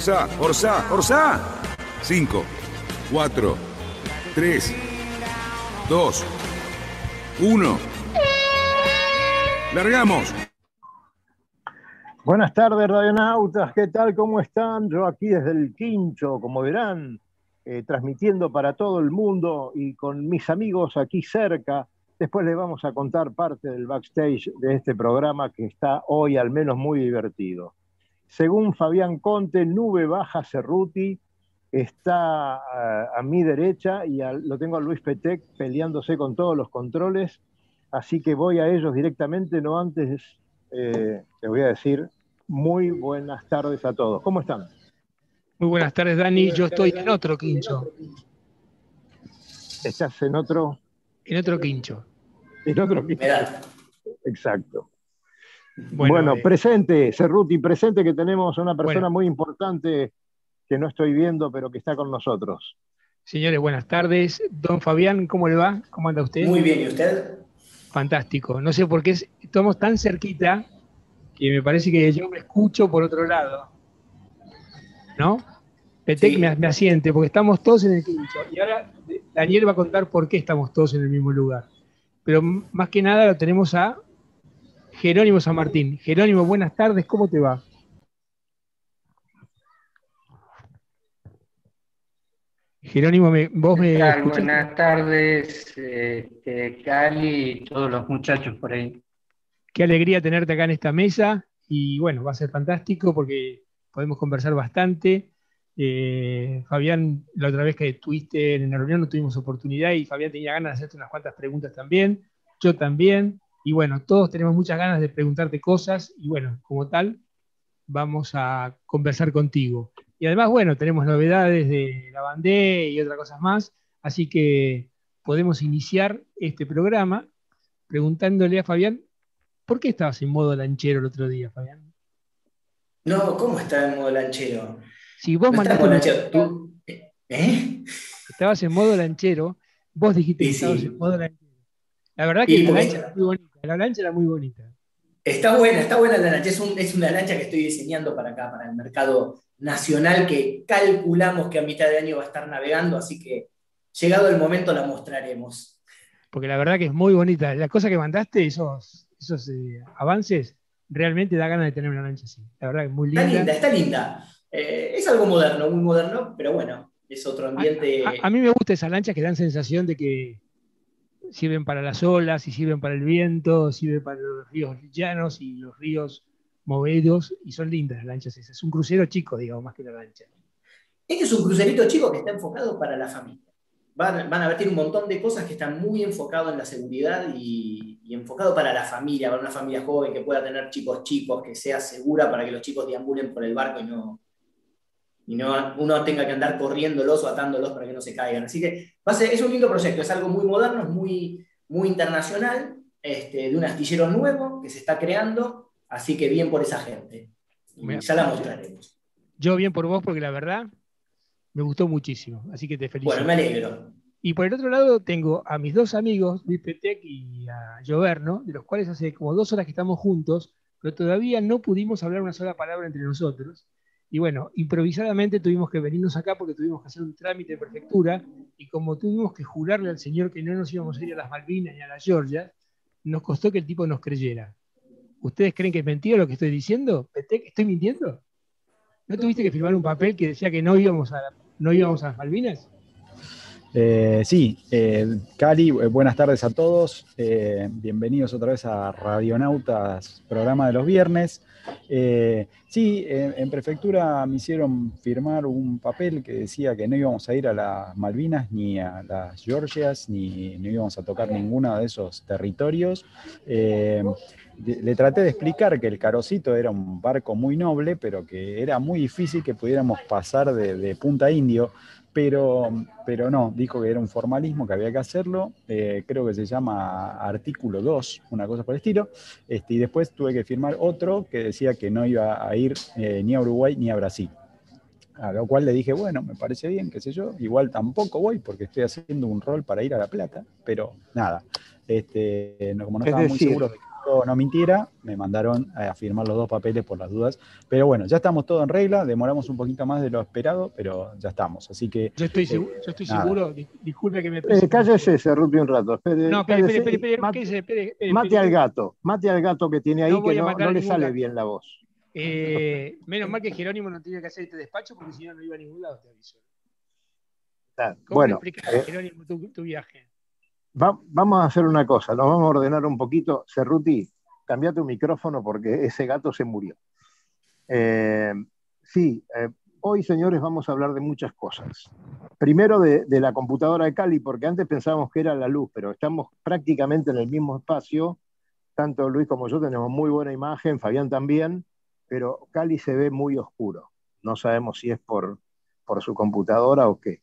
Orsá, Orsá, Orsá. Cinco, cuatro, tres, dos, uno. ¡Largamos! Buenas tardes, radionautas. ¿Qué tal? ¿Cómo están? Yo aquí desde el Quincho, como verán, eh, transmitiendo para todo el mundo y con mis amigos aquí cerca. Después les vamos a contar parte del backstage de este programa que está hoy al menos muy divertido. Según Fabián Conte, Nube Baja Cerruti está a, a mi derecha y lo tengo a Luis Petec peleándose con todos los controles. Así que voy a ellos directamente, no antes eh, te voy a decir muy buenas tardes a todos. ¿Cómo están? Muy buenas tardes, Dani. Yo estoy en otro quincho. ¿Estás en otro? En otro quincho. En otro Mirá. Exacto. Bueno, eh, presente, Cerruti, presente que tenemos a una persona Bueno. muy importante que no estoy viendo, pero que está con nosotros. señores, buenas tardes. Don Fabián, ¿cómo le va? ¿Cómo anda usted? Muy bien, ¿y usted? Fantástico. No sé por qué es- estamos tan cerquita que me parece que yo me escucho por otro lado. ¿No? Petec Sí. me, me asiente porque estamos todos en el quincho. Y ahora Daniel va a contar por qué estamos todos en el mismo lugar. Pero más que nada lo tenemos a Jerónimo San Martín. Jerónimo, buenas tardes, ¿cómo te va? Jerónimo, me- vos me. Buenas tardes, este, Cali y todos los muchachos por ahí. Qué alegría tenerte acá en esta mesa y bueno, va a ser fantástico porque podemos conversar bastante. Eh, Fabián, la otra vez que estuviste en la reunión no tuvimos oportunidad y Fabián tenía ganas de hacerte unas cuantas preguntas también, yo también, y bueno, todos tenemos muchas ganas de preguntarte cosas y bueno, como tal, vamos a conversar contigo. Y además, bueno, tenemos novedades de la bandé y otras cosas más, así que podemos iniciar este programa preguntándole a Fabián ¿Por qué estabas en modo lanchero el otro día, Fabián? No, ¿cómo está en modo lanchero? Si vos No en lanchero. Tú, ¿Eh? estabas en modo lanchero, vos dijiste que sí. estabas en modo lanchero. La verdad que la lancha era muy bonita. La lancha era muy bonita. Está buena, está buena la lancha. Es, un- es una lancha que estoy diseñando para acá, para el mercado nacional, que calculamos que a mitad de año va a estar navegando, así que llegado el momento la mostraremos. Porque la verdad que es muy bonita. La cosa que mandaste, esos, esos eh, avances, realmente da ganas de tener una lancha así. La verdad que es muy Está linda. linda, está linda. Eh, es algo moderno, muy moderno, pero bueno, es otro ambiente. A, a mí me gustan esas lanchas que dan sensación de que sirven para las olas, y sirven para el viento, sirven para los ríos llanos y los ríos movidos, y son lindas las lanchas esas. Es un crucero chico, digamos, más que una lancha. Este es un crucerito chico que está enfocado para la familia. Van, a ver, tiene un montón de cosas que están muy enfocados en la seguridad y, y enfocado para la familia, para una familia joven que pueda tener chicos chicos, que sea segura para que los chicos deambulen por el barco y no, y no uno tenga que andar corriéndolos o atándolos para que no se caigan. Así que va a ser- es un lindo proyecto, es algo muy moderno, es muy, muy internacional, este, de un astillero nuevo que se está creando, así que bien por esa gente. Ya la mostraremos. Yo bien por vos, porque la verdad me gustó muchísimo, así que te felicito. Bueno, me alegro. Y por el otro lado tengo a mis dos amigos, Luis Petec y a Joverno, de los cuales hace como dos horas que estamos juntos, pero todavía no pudimos hablar una sola palabra entre nosotros. Y bueno, improvisadamente tuvimos que venirnos acá porque tuvimos que hacer un trámite de prefectura y como tuvimos que jurarle al señor que no nos íbamos a ir a las Malvinas ni a las Georgia, nos costó que el tipo nos creyera. ¿Ustedes creen que es mentira lo que estoy diciendo? ¿estoy mintiendo? ¿No tuviste que firmar un papel que decía que no íbamos a, no íbamos a las Malvinas? Eh, sí, eh, Cali, eh, buenas tardes a todos. bienvenidos otra vez a Radionautas, programa de los viernes. sí, en prefectura me hicieron firmar un papel que decía que no íbamos a ir a las Malvinas ni a las Georgias, ni no íbamos a tocar ninguno de esos territorios. le traté de explicar que el Carocito era un barco muy noble, pero que era muy difícil que pudiéramos pasar de, de Punta Indio pero, pero no, dijo que era un formalismo, que había que hacerlo, eh, creo que se llama artículo 2, una cosa por el estilo, este, y después tuve que firmar otro que decía que no iba a ir eh, ni a Uruguay ni a Brasil. A lo cual le dije, bueno, me parece bien, qué sé yo, igual tampoco voy porque estoy haciendo un rol para ir a La Plata, pero nada, este, como no estaba muy seguro de que no mintiera, me mandaron a firmar los dos papeles por las dudas. Pero bueno, ya estamos todo en regla, demoramos un poquito más de lo esperado, pero ya estamos. Así que. Yo estoy, seguro, yo estoy seguro, disculpe que me. Eh, cállese, Cerruti, un rato. Espere, no, espere, espere, espere, mate, mate al gato, mate al gato que tiene ahí que no, le sale bien la voz. Eh, menos mal que Jerónimo no tenía que hacer este despacho porque si no, no iba a ningún lado, te aviso. ¿Cómo bueno, explicas, eh, Jerónimo, tu viaje? Vamos a hacer una cosa, nos vamos a ordenar un poquito. Cerruti, cambia tu micrófono porque ese gato se murió. Eh, sí, eh, hoy, señores, vamos a hablar de muchas cosas. Primero de, la computadora de Cali, porque antes pensábamos que era la luz, pero estamos prácticamente en el mismo espacio. Tanto Luis como yo tenemos muy buena imagen, Fabián también, pero Cali se ve muy oscuro. No sabemos si es por, por su computadora o qué.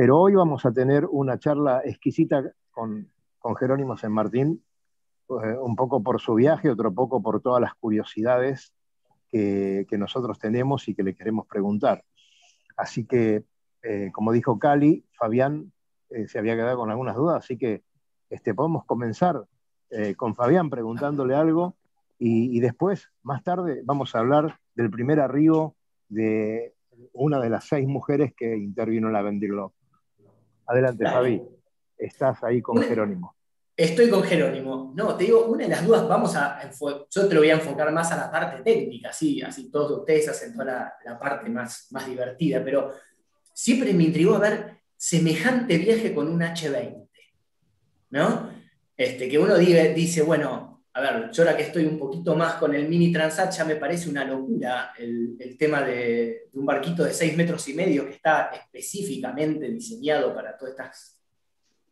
Pero hoy vamos a tener una charla exquisita con, Jerónimo San Martín, eh, un poco por su viaje, otro poco por todas las curiosidades que, nosotros tenemos y que le queremos preguntar. Así que, eh, como dijo Cali, Fabián eh, se había quedado con algunas dudas, así que este, podemos comenzar con Fabián preguntándole algo y, después, más tarde, vamos a hablar del primer arribo de una de las seis mujeres que intervino en la Vendée Adelante, Javi. Estás ahí con Jerónimo. Estoy con Jerónimo. No, te digo, una de las dudas, vamos a. Yo te lo voy a enfocar más a la parte técnica, sí, así todos ustedes hacen toda la, parte más, más divertida, pero siempre me intrigó ver semejante viaje con un H20, ¿no? Este, que uno dice, bueno, a ver, yo ahora que estoy un poquito más con el mini Transat, ya me parece una locura el, tema de, un barquito de 6 metros y medio que está específicamente diseñado para todas estas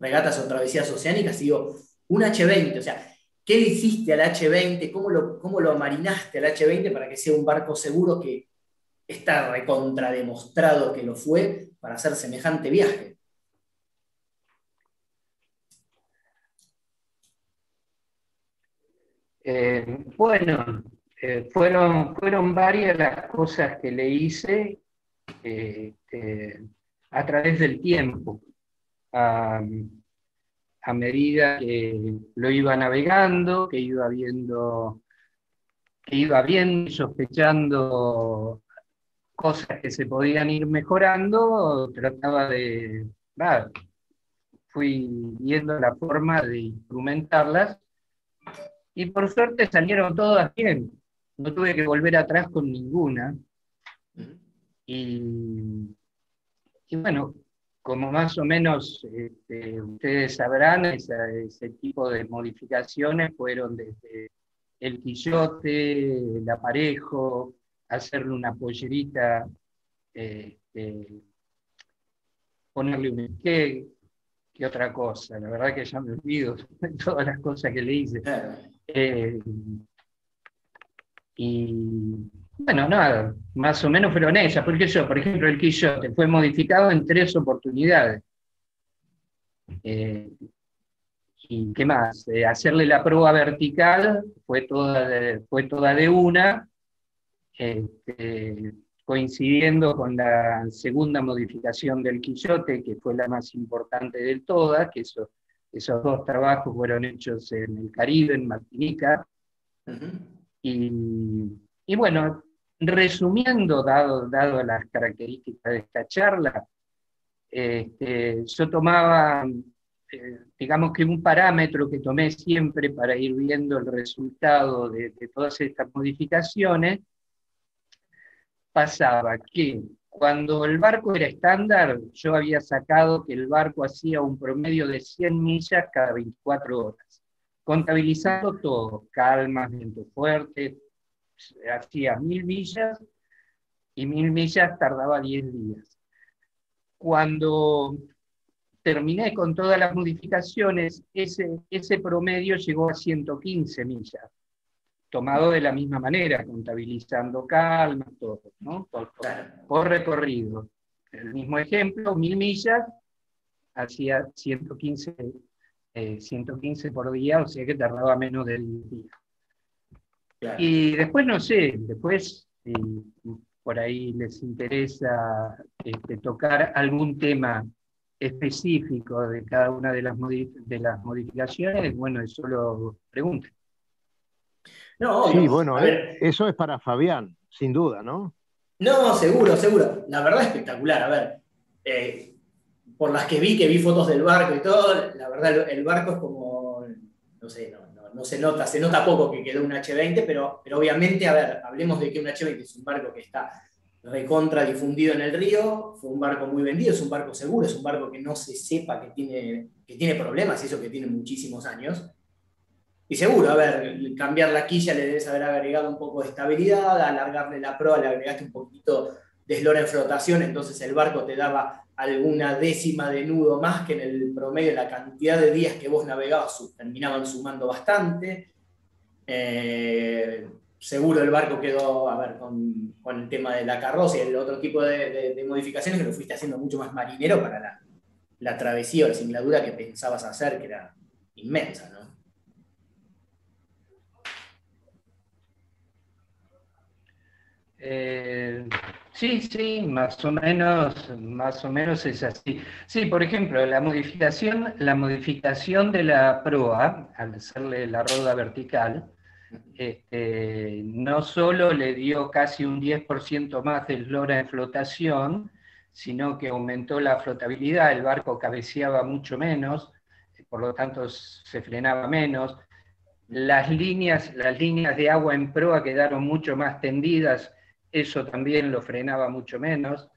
regatas o travesías oceánicas. digo, un H20, o sea, ¿qué le hiciste al H20? ¿Cómo lo, cómo lo marinaste al H20 para que sea un barco seguro que está recontrademostrado que lo fue para hacer semejante viaje? Eh, bueno, eh, fueron, fueron varias las cosas que le hice eh, a través del tiempo. A, medida que lo iba navegando, que iba viendo, que iba viendo sospechando cosas que se podían ir mejorando, trataba de, fui viendo la forma de instrumentarlas y por suerte salieron todas bien. No tuve que volver atrás con ninguna. Y, bueno, como más o menos este, ustedes sabrán, ese tipo de modificaciones fueron desde el quillote, el aparejo, hacerle una pollerita, este, ponerle un esquí, que otra cosa. La verdad que ya me olvido de todas las cosas que le hice. Eh, y bueno, nada, más o menos fueron esas, porque yo, por ejemplo, el Quillote fue modificado en tres oportunidades. Eh, ¿Y qué más? Eh, hacerle la prueba vertical fue toda de, fue toda de una, este, coincidiendo con la segunda modificación del Quillote, que fue la más importante de todas, que eso esos dos trabajos fueron hechos en el Caribe, en Martinica. y, bueno, resumiendo, dado, dado las características de esta charla, este, yo tomaba, eh, digamos que un parámetro que tomé siempre para ir viendo el resultado de, de todas estas modificaciones, pasaba que Cuando el barco era estándar, yo había sacado que el barco hacía un promedio de 100 millas cada 24 horas, contabilizando todo, calmas, viento fuerte, hacía mil millas y mil millas tardaba 10 días. Cuando terminé con todas las modificaciones, ese, ese promedio llegó a 115 millas, tomado de la misma manera, contabilizando calma, todo, ¿no? Por, recorrido. El mismo ejemplo, mil millas, hacía 115, 115 eh, por día, o sea que tardaba menos del día. Y después, no sé, después, por ahí les interesa este, tocar algún tema específico de cada una de las, de las modificaciones, bueno, eso lo pregunto. No, sí, bueno, eh, eso es para Fabián, sin duda, ¿no? No, seguro, seguro. La verdad espectacular. A ver, eh, por las que vi, que vi fotos del barco y todo, la verdad el barco es como, no sé, no, se nota, se nota poco que quedó un H20, pero, pero obviamente, a ver, hablemos de que un H20 es un barco que está recontra difundido en el río, fue un barco muy vendido, es un barco seguro, es un barco que no se sepa que tiene, que tiene problemas, y eso que tiene muchísimos años. Y seguro, a ver, cambiar la quilla le debes haber agregado un poco de estabilidad, alargarle la proa le agregaste un poquito de eslora en flotación, entonces el barco te daba alguna décima de nudo más que en el promedio, la cantidad de días que vos navegabas terminaban sumando bastante. Eh, seguro el barco quedó, a ver, con, el tema de la carroza y el otro tipo de, modificaciones que lo fuiste haciendo mucho más marinero para la, la travesía o la singladura que pensabas hacer, que era inmensa, ¿no? Eh, sí, sí, más o menos, más o menos es así. Sí, por ejemplo, la modificación, la modificación de la proa, al hacerle la roda vertical, este, no solo le dio casi un 10% más de eslora en flotación, sino que aumentó la flotabilidad, el barco cabeceaba mucho menos, por lo tanto se frenaba menos. Las líneas, las líneas de agua en proa quedaron mucho más tendidas, eso también lo frenaba mucho menos.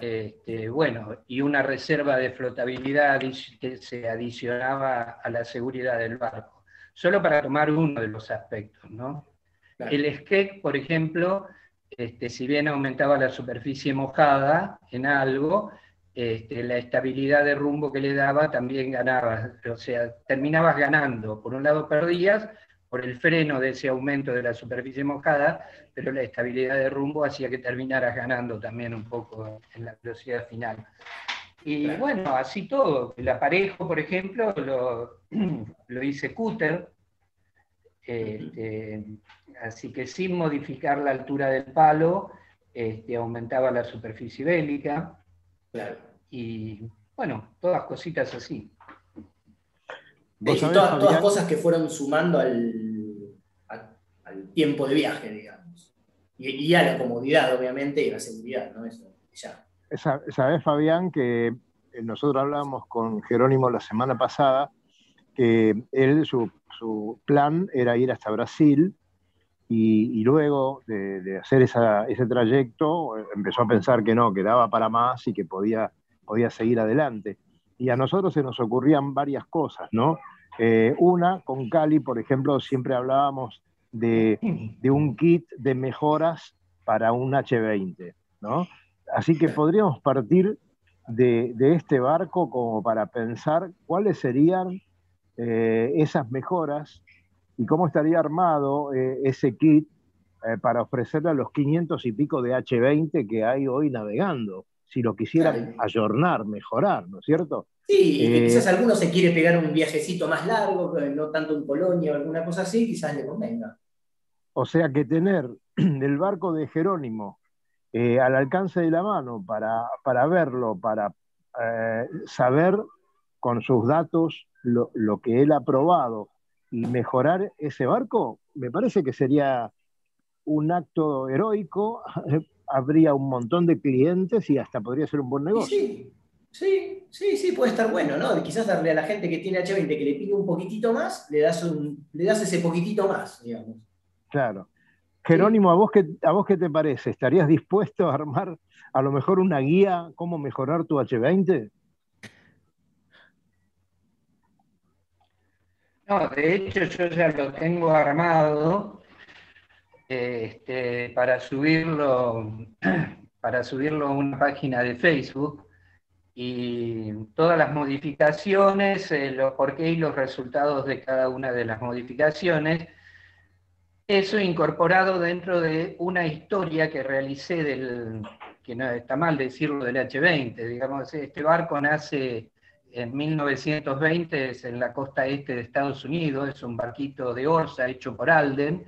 Este, bueno, y una reserva de flotabilidad que se adicionaba a la seguridad del barco solo para tomar uno de los aspectos. ¿no? El skate, por ejemplo, este, si bien aumentaba la superficie mojada en algo, este, la estabilidad de rumbo que le daba también ganaba, o sea, terminabas ganando. Por un lado perdías por el freno de ese aumento de la superficie mojada, pero la estabilidad de rumbo hacía que terminaras ganando también un poco en la velocidad final. Y bueno, así todo. El aparejo, por ejemplo, lo, lo hice cúter. Este, así que sin modificar la altura del palo, este, aumentaba la superficie bélica. Y bueno, todas cositas así. Todas, todas cosas que fueron sumando al, al, tiempo de viaje, digamos. Y, a la comodidad, obviamente, y a la seguridad, ¿no? Eso, ya. Sabes, Fabián, que eh, nosotros hablamos con Jerónimo la semana pasada, que él, su, plan era ir hasta Brasil y, luego de, hacer ese trayecto empezó a pensar que no, que daba para más y que podía, podía seguir adelante. Y a nosotros se nos ocurrían varias cosas, ¿no? Eh, una, con Cali, por ejemplo, siempre hablábamos de, un kit de mejoras para un H20, ¿no? Así que podríamos partir de, este barco como para pensar cuáles serían eh, esas mejoras y cómo estaría armado eh, ese kit para ofrecerle a los 500 y pico de H20 que hay hoy navegando, si lo quisieran ayornar, mejorar, ¿no es cierto? Sí, quizás alguno se quiere pegar un viajecito más largo, no tanto en Polonia o alguna cosa así, quizás le convenga. O sea que tener el barco de Jerónimo eh, al alcance de la mano para, verlo, para eh, saber con sus datos lo, que él ha probado y mejorar ese barco, me parece que sería un acto heroico, habría un montón de clientes y hasta podría ser un buen negocio. Sí, sí, sí, sí, puede estar bueno, ¿no? Quizás darle a la gente que tiene H20 que le pide un poquitito más, le das, un, le das ese poquitito más, digamos. Claro. Jerónimo, ¿a vos, qué, ¿a vos qué te parece? ¿Estarías dispuesto a armar a lo mejor una guía cómo mejorar tu H20? No, de hecho yo ya lo tengo armado este, para subirlo para subirlo a una página de Facebook y todas las modificaciones, eh, los por qué y los resultados de cada una de las modificaciones. Eso incorporado dentro de una historia que realicé del, que no está mal decirlo, del H-20. Digamos, este barco nace en 1920, es en la costa este de Estados Unidos, es un barquito de Orsa hecho por Alden,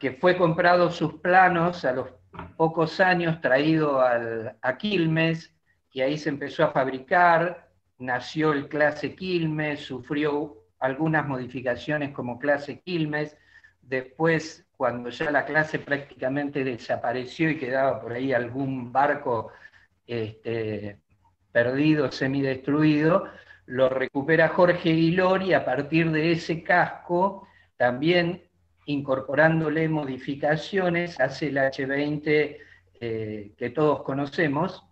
que fue comprado sus planos a los pocos años, traído a Quilmes, y ahí se empezó a fabricar, nació el clase Quilmes, sufrió algunas modificaciones como clase Quilmes, después cuando ya la clase prácticamente desapareció y quedaba por ahí algún barco este, perdido, semidestruido, lo recupera Jorge Aguilor y a partir de ese casco, también incorporándole modificaciones, hace el H20 eh, que todos conocemos,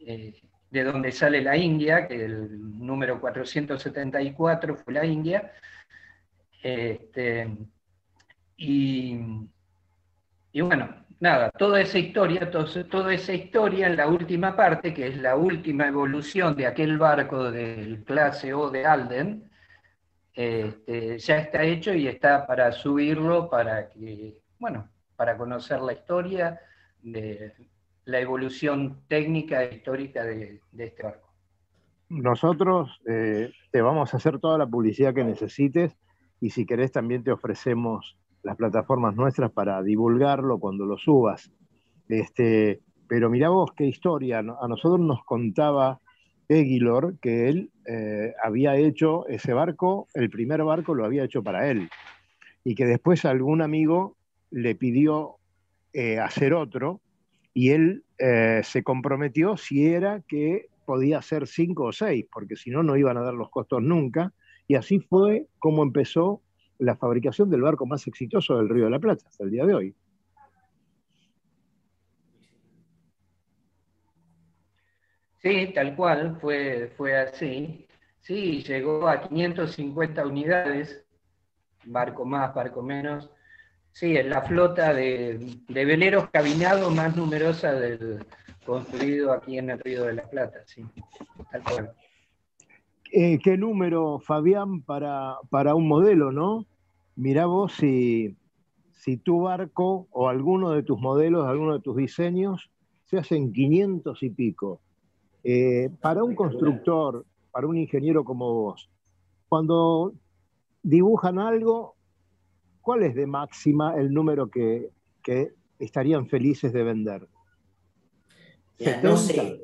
eh, de donde sale la India, que el número 474 fue la India. Este, y, bueno, nada, toda esa historia, toda esa historia en la última parte, que es la última evolución de aquel barco del clase O de Alden, este, ya está hecho y está para subirlo para que, bueno, para conocer la historia de la evolución técnica e histórica de, este barco. Nosotros eh, te vamos a hacer toda la publicidad que necesites y si querés también te ofrecemos las plataformas nuestras para divulgarlo cuando lo subas. Este, pero mira vos qué historia. A nosotros nos contaba Eguilor que él eh, había hecho ese barco, el primer barco lo había hecho para él. Y que después algún amigo le pidió eh, hacer otro y él eh, se comprometió si era que podía hacer cinco o seis, porque si no, no iban a dar los costos nunca. Y así fue como empezó la fabricación del barco más exitoso del Río de la Plata hasta el día de hoy. Sí, tal cual, fue, fue así. Sí, llegó a 550 unidades, barco más, barco menos. Sí, es la flota de, veleros cabinados más numerosa del construido aquí en el Río de la Plata, sí, tal cual. Eh, ¿Qué número, Fabián, para, para un modelo, no? Mirá vos si, si tu barco o alguno de tus modelos, alguno de tus diseños, se hacen 500 y pico. Eh, para un constructor, para un ingeniero como vos, cuando dibujan algo, ¿cuál es de máxima el número que, estarían felices de vender? no sé.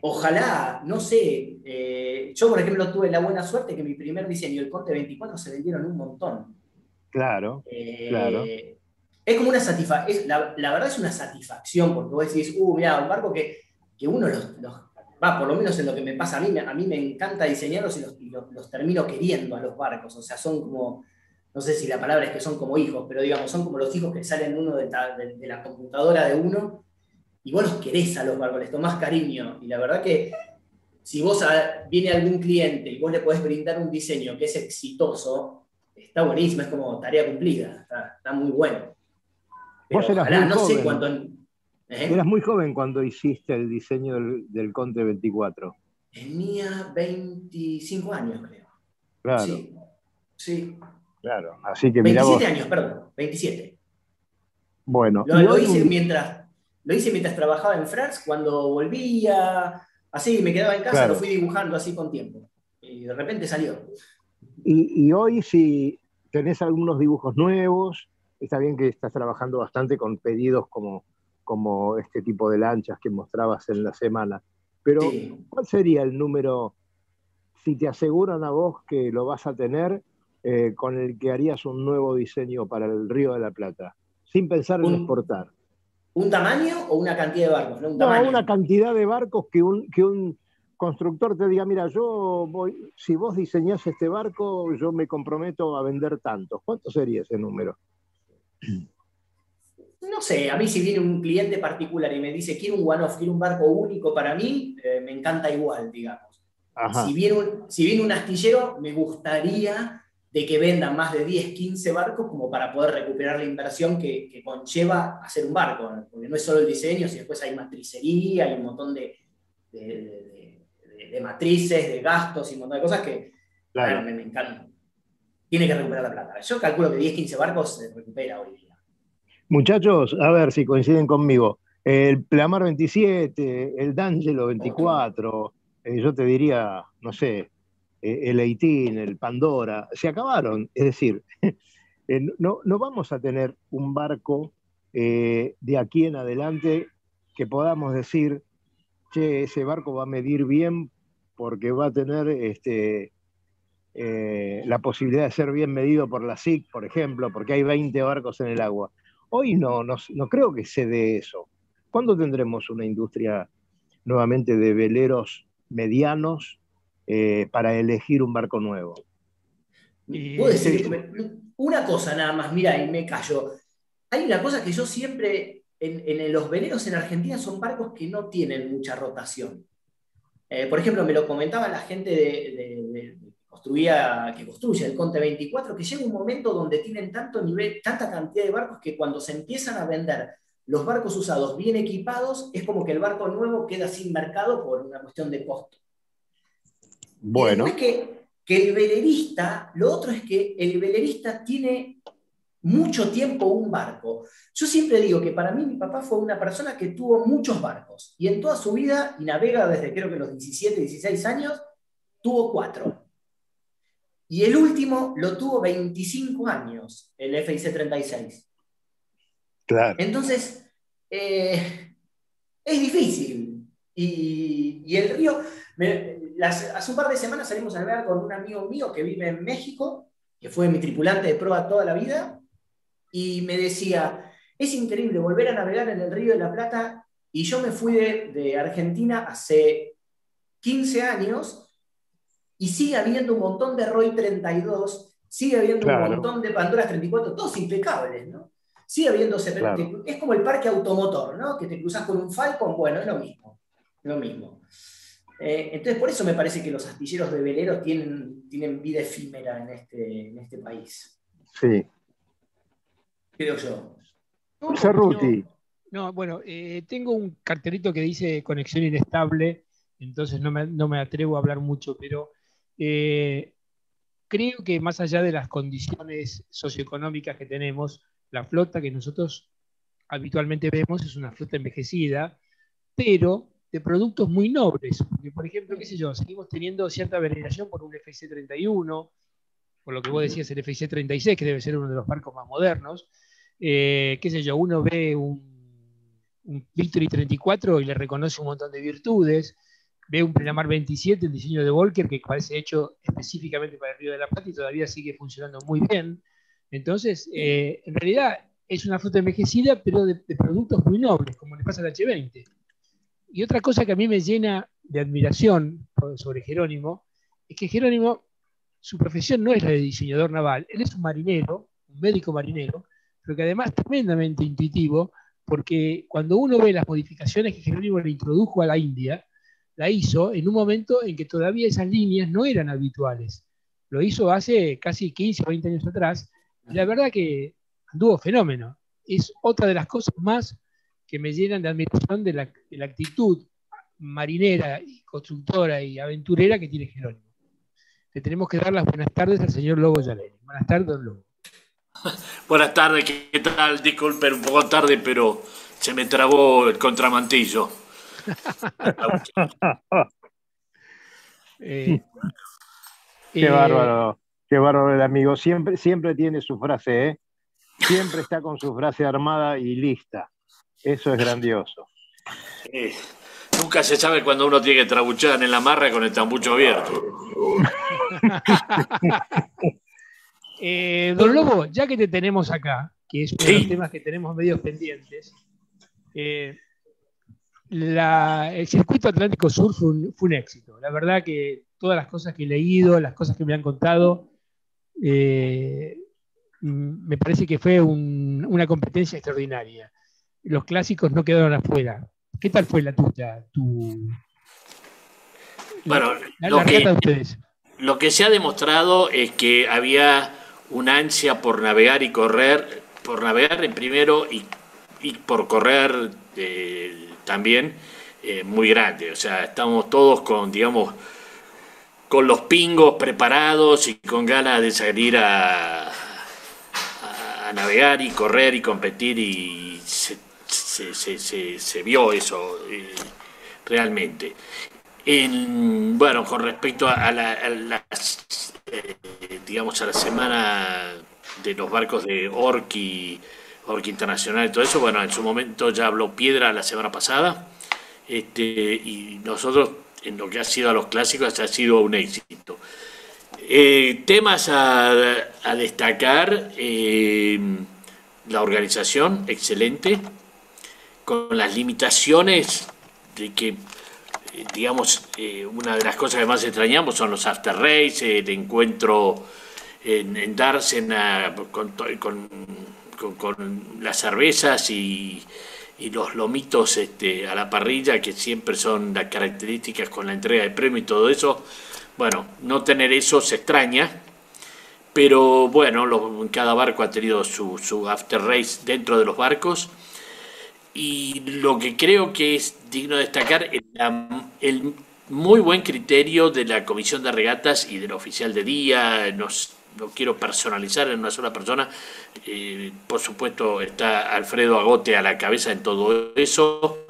Ojalá, no sé. Eh, yo, por ejemplo, tuve la buena suerte que mi primer diseño, el Conte 24, se vendieron un montón. Claro, eh, claro. Es como una satisfacción, la, verdad es una satisfacción, porque vos decís, uh, mira, un barco que, uno los, va, por lo menos en lo que me pasa a mí, a mí me encanta diseñarlos y los termino queriendo a los barcos, o sea, son como, no sé si la palabra es que son como hijos, pero digamos, son como los hijos que salen uno de, la computadora de uno y vos los querés a los barcos, les tomás cariño. Y la verdad que si vos viene algún cliente y vos le podés brindar un diseño que es exitoso, está buenísimo, es como tarea cumplida, está, muy bueno. vos eras muy no joven. sé cuánto. ¿Eh? Eras muy joven cuando hiciste el diseño del, del Conte 24. Tenía 25 años, creo. Claro. Sí. sí. Claro, así que 27 años, perdón, 27. Bueno. Lo, hice mientras, lo hice mientras trabajaba en France, cuando volvía, así me quedaba en casa, lo fui dibujando así con tiempo. Y de repente salió. Y, hoy si tenés algunos dibujos nuevos, está bien que estás trabajando bastante con pedidos como, como este tipo de lanchas que mostrabas en la semana. Pero, ¿cuál sería el número, si te aseguran a vos que lo vas a tener, eh, con el que harías un nuevo diseño para el Río de la Plata, sin pensar en exportar. ¿Un tamaño o una cantidad de barcos? No, una cantidad de barcos que un, que un constructor te diga, mira, yo voy, si vos diseñás este barco, yo me comprometo a vender tantos. ¿Cuánto sería ese número? no sé, a mí si viene un cliente particular y me dice, quiero un one-off, quiero un barco único para mí, eh, me encanta igual, digamos. Si viene, un, si viene un astillero, me gustaría de que vendan más de 10, 15 barcos como para poder recuperar la inversión que, conlleva hacer un barco, porque no es solo el diseño, sino después hay matricería, hay un montón de, de, matrices, de gastos y un montón de cosas que claro. me, me encantan. Tiene que recuperar la plata. Yo calculo que 10, 15 barcos se recupera hoy. Muchachos, a ver si coinciden conmigo. El Plamar 27, el D'Angelo 24, eh, yo te diría, no sé, eh, el Eitín, el Pandora, se acabaron. Es decir, eh, no, no, vamos a tener un barco de aquí en adelante que podamos decir, che, ese barco va a medir bien porque va a tener este, la posibilidad de ser bien medido por la SIC, por ejemplo, porque hay 20 barcos en el agua. Hoy no, no, no creo que se dé eso. ¿Cuándo tendremos una industria nuevamente de veleros medianos eh, para elegir un barco nuevo? Puedo decir una cosa nada más, mira, y me callo. Hay una cosa que yo siempre, en, los veleros en Argentina son barcos que no tienen mucha rotación. Eh, por ejemplo, me lo comentaba la gente de, construía, que construye el Conte 24, que llega un momento donde tienen tanto nivel, tanta cantidad de barcos que cuando se empiezan a vender los barcos usados bien equipados, es como que el barco nuevo queda sin mercado por una cuestión de costo. Bueno. es que, que el velerista, lo otro es que el velerista tiene mucho tiempo un barco. Yo siempre digo que para mí mi papá fue una persona que tuvo muchos barcos y en toda su vida, y navega desde creo que los 17, 16 años, tuvo cuatro. Y el último lo tuvo 25 años, el FIC 36. Claro. Entonces, eh, es difícil. Y, el río, hace un par de semanas salimos a navegar con un amigo mío que vive en México, que fue mi tripulante de prueba toda la vida, y me decía, es increíble volver a navegar en el río de la Plata, y yo me fui de, de Argentina hace 15 años y sigue habiendo un montón de Roy 32, sigue habiendo un montón de Pandoras 34, todos impecables, ¿no? Sigue habiendo, es como el parque automotor, ¿no? Que te cruzas con un Falcon, bueno, es lo mismo, lo mismo. Eh, entonces, por eso me parece que los astilleros de veleros tienen, tienen vida efímera en este, en este país. Sí. Creo yo. Cerruti. No, bueno, eh, tengo un cartelito que dice conexión inestable, entonces no me, no me atrevo a hablar mucho, pero eh, creo que más allá de las condiciones socioeconómicas que tenemos, la flota que nosotros habitualmente vemos es una flota envejecida, pero de productos muy nobles. Porque, por ejemplo, qué sé yo, seguimos teniendo cierta veneración por un FC-31, por lo que vos decías, el FC-36, que debe ser uno de los barcos más modernos. Eh, qué sé yo, uno ve un, un Victory 34 y le reconoce un montón de virtudes ve un Plenamar 27, el diseño de Volker, que parece hecho específicamente para el Río de la Plata y todavía sigue funcionando muy bien. Entonces, eh, en realidad es una fruta envejecida, pero de, productos muy nobles, como le pasa al H20. Y otra cosa que a mí me llena de admiración sobre Jerónimo, es que Jerónimo, su profesión no es la de diseñador naval, él es un marinero, un médico marinero, pero que además es tremendamente intuitivo, porque cuando uno ve las modificaciones que Jerónimo le introdujo a la India, la hizo en un momento en que todavía esas líneas no eran habituales. Lo hizo hace casi 15 o 20 años atrás, la verdad que anduvo fenómeno. Es otra de las cosas más que me llenan de admiración de la, actitud marinera y constructora y aventurera que tiene Jerónimo. Le tenemos que dar las buenas tardes al señor Lobo Yaleni. Buenas tardes, don Lobo. Buenas tardes, ¿qué tal? Disculpe un poco tarde, pero se me trabó el contramantillo. Eh, qué eh, bárbaro, qué bárbaro el amigo. Siempre, siempre tiene su frase, ¿eh? Siempre está con su frase armada y lista. Eso es grandioso. Nunca se sabe cuando uno tiene que trabuchar en la marra con el tambucho abierto. don Lobo, ya que te tenemos acá, que es uno de los temas que tenemos medios pendientes, el circuito Atlántico Sur fue un, éxito. La verdad que todas las cosas que he leído, las cosas que me han contado, eh, me parece que fue una competencia extraordinaria. los clásicos no quedaron afuera. ¿Qué tal fue la tuya? Tu... Bueno, La, lo la que, ustedes. lo que se ha demostrado es que había una ansia por navegar y correr, por navegar en primero y, y por correr eh, también eh, muy grande. O sea, estamos todos con, digamos, con los pingos preparados y con ganas de salir a, navegar y correr y competir y se, se- se- se- se vio eso eh, realmente. En, bueno, con respecto a, a la- las, eh, digamos, a la semana de los barcos de Orki, Orki Internacional y todo eso, bueno, en su momento ya habló Piedra la semana pasada, este, y nosotros, en lo que ha sido a los clásicos, ha sido un éxito. Eh, temas a, destacar, eh, la organización, excelente, con las limitaciones de que digamos, eh, una de las cosas que más extrañamos son los after race, el encuentro en, en con, con, con- las cervezas y, y los lomitos este, a la parrilla, que siempre son las características con la entrega de premio y todo eso. Bueno, no tener eso se extraña, pero bueno, cada barco ha tenido su, su after race dentro de los barcos. Y lo que creo que es digno de destacar es la- el muy buen criterio de la comisión de regatas y del oficial de día. Nos, no quiero personalizar en una sola persona. Eh, por supuesto está Alfredo Agote a la cabeza en todo eso,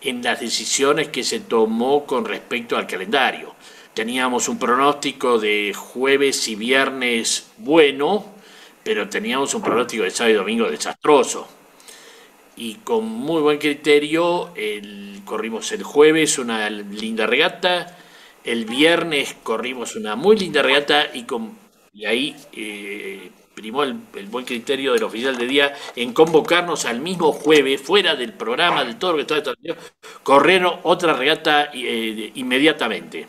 en las decisiones que se tomó con respecto al calendario. Teníamos un pronóstico de jueves y viernes bueno, pero teníamos un pronóstico de sábado y domingo desastroso y con muy buen criterio corrimos el jueves una linda regata, el viernes corrimos una muy linda regata y, con, y ahí eh, primó el, buen criterio del oficial de día en convocarnos al mismo jueves, fuera del programa, de todo lo que estaba establecido, corrieron otra regata eh, inmediatamente.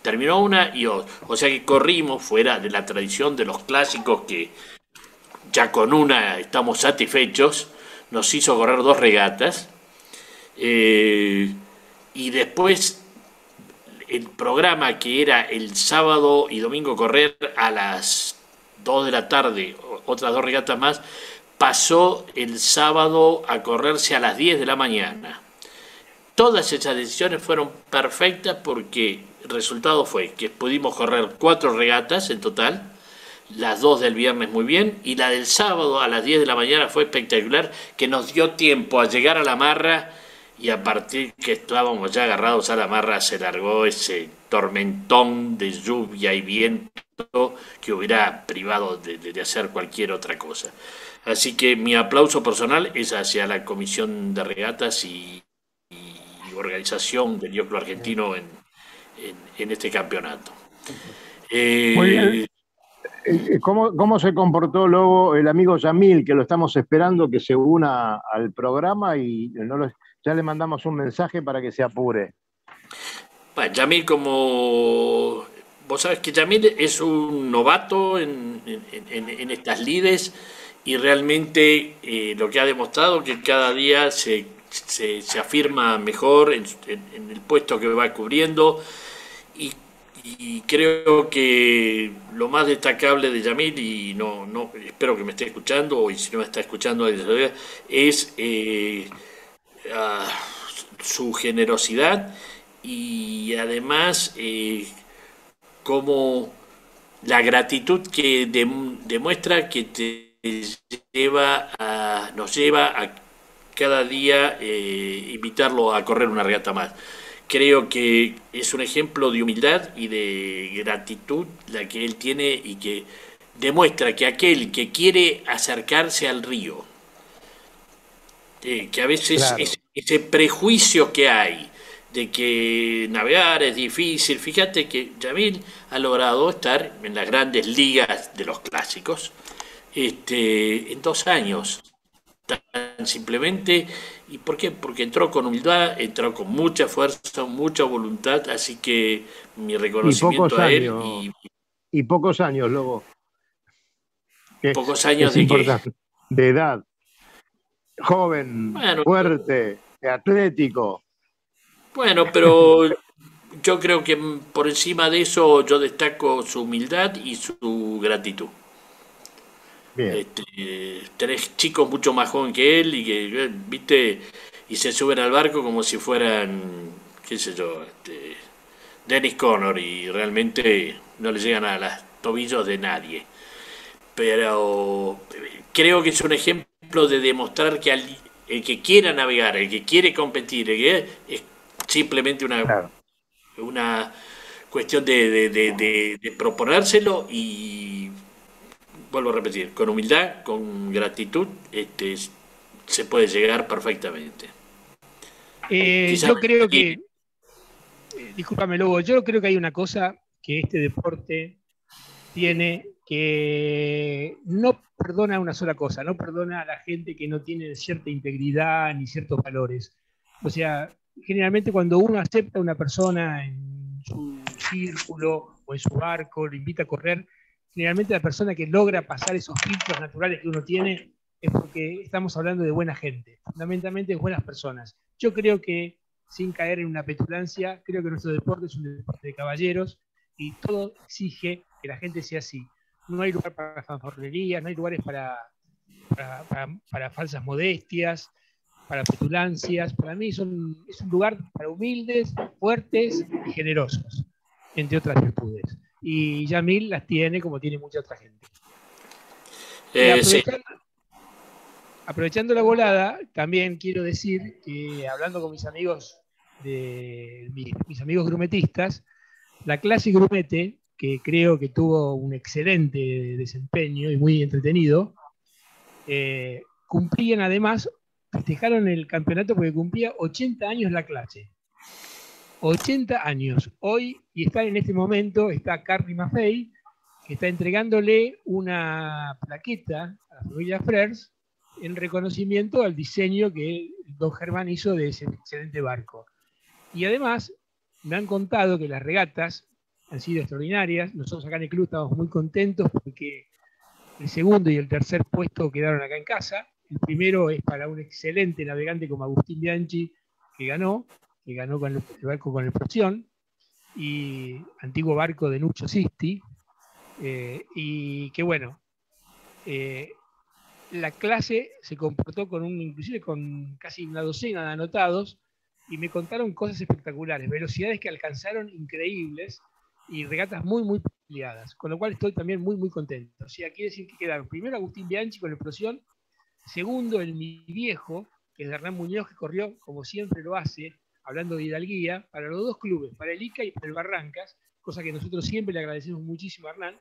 Terminó una y otra. O sea que corrimos fuera de la tradición de los clásicos que ya con una estamos satisfechos, nos hizo correr dos regatas eh, y después el programa que era el sábado y domingo correr a las 2 de la tarde, otras dos regatas más, pasó el sábado a correrse a las 10 de la mañana. Todas esas decisiones fueron perfectas porque el resultado fue que pudimos correr cuatro regatas en total, las dos del viernes muy bien y la del sábado a las 10 de la mañana fue espectacular, que nos dio tiempo a llegar a la marra y a partir que estábamos ya agarrados a la marra se largó ese tormentón de lluvia y viento que hubiera privado de, hacer cualquier otra cosa. Así que mi aplauso personal es hacia la Comisión de Regatas y, y organización del Dioclo Argentino en, en- en este campeonato. Eh, Muy bien. Eh, ¿Cómo, ¿Cómo se comportó luego el amigo Yamil, que lo estamos esperando que se una al programa y no lo- ya le mandamos un mensaje para que se apure? Bueno, Yamil como... Vos sabés que Yamil es un novato en, estas lides y realmente eh, lo que ha demostrado que cada día se, se- afirma mejor en, el puesto que va cubriendo y, y creo que lo más destacable de Yamil, y no, no espero que me esté escuchando, y si no me está escuchando, es eh, su generosidad y además eh, como la gratitud que dem- demuestra que te lleva a, nos lleva a cada día eh, invitarlo a correr una regata más. Creo que es un ejemplo de humildad y de gratitud la que él tiene y que demuestra que aquel que quiere acercarse al río, eh, que a veces Claro. ese, ese prejuicio que hay de que navegar es difícil, fíjate que Yamil ha logrado estar en las grandes ligas de los clásicos este, en dos años, tan simplemente. ¿Y por qué? Porque entró con humildad, entró con mucha fuerza, mucha voluntad, así que mi reconocimiento a él años. y Y pocos años, luego. Que pocos años de que. De edad. joven, fuerte, atlético. Bueno, pero yo creo que por encima de eso yo destaco su humildad y su gratitud. Este, tenés chicos mucho más jóvenes que él y que, viste, y se suben al barco como si fueran, qué sé yo, este, Dennis Connor y realmente no le llegan a los tobillos de nadie. Pero creo que es un ejemplo de demostrar que el que quiera navegar, el que quiere competir, es simplemente una, una cuestión de, de proponérselo y vuelvo a repetir, con humildad, con gratitud, este, se puede llegar perfectamente. Eh, yo creo que, eh, discúlpame Lobo, yo creo que hay una cosa que este deporte tiene que no perdona una sola cosa, no perdona a la gente que no tiene cierta integridad ni ciertos valores. O sea, generalmente cuando uno acepta a una persona en su círculo o en su barco, le invita a correr, generalmente la persona que logra pasar esos filtros naturales que uno tiene es porque estamos hablando de buena gente, fundamentalmente de buenas personas. Yo creo que, sin caer en una petulancia, creo que nuestro deporte es un deporte de caballeros y todo exige que la gente sea así. No hay lugar para fanfarronerías, no hay lugares para, para, falsas modestias, para petulancias. Para mí es un lugar para humildes, fuertes y generosos, entre otras virtudes y Yamil las tiene como tiene mucha otra gente. Eh, aprovechando, la volada, también quiero decir que hablando con mis amigos de mis, amigos grumetistas, la clase grumete, que creo que tuvo un excelente desempeño y muy entretenido, eh, cumplían además, festejaron el campeonato porque cumplía 80 años la clase. 80 años. Hoy, y está en este momento, está Carly Maffei, que está entregándole una plaqueta a la familia Frers en reconocimiento al diseño que don Germán hizo de ese excelente barco. Y además, me han contado que las regatas han sido extraordinarias. Nosotros acá en el club estamos muy contentos porque el segundo y el tercer puesto quedaron acá en casa. El primero es para un excelente navegante como Agustín Bianchi, que ganó, que ganó con el, barco con el Porción, y antiguo barco de Nucho Sisti, eh, y que bueno, eh, la clase se comportó con un, inclusive con casi una docena de anotados, y me contaron cosas espectaculares, velocidades que alcanzaron increíbles y regatas muy, muy peleadas, con lo cual estoy también muy, muy contento. O sea, quiere decir que quedaron primero Agustín Bianchi con el Prosión, segundo el mi viejo, que es Hernán Muñoz, que corrió como siempre lo hace, hablando de hidalguía, para los dos clubes, para el ICA y para el Barrancas, cosa que nosotros siempre le agradecemos muchísimo a Hernán.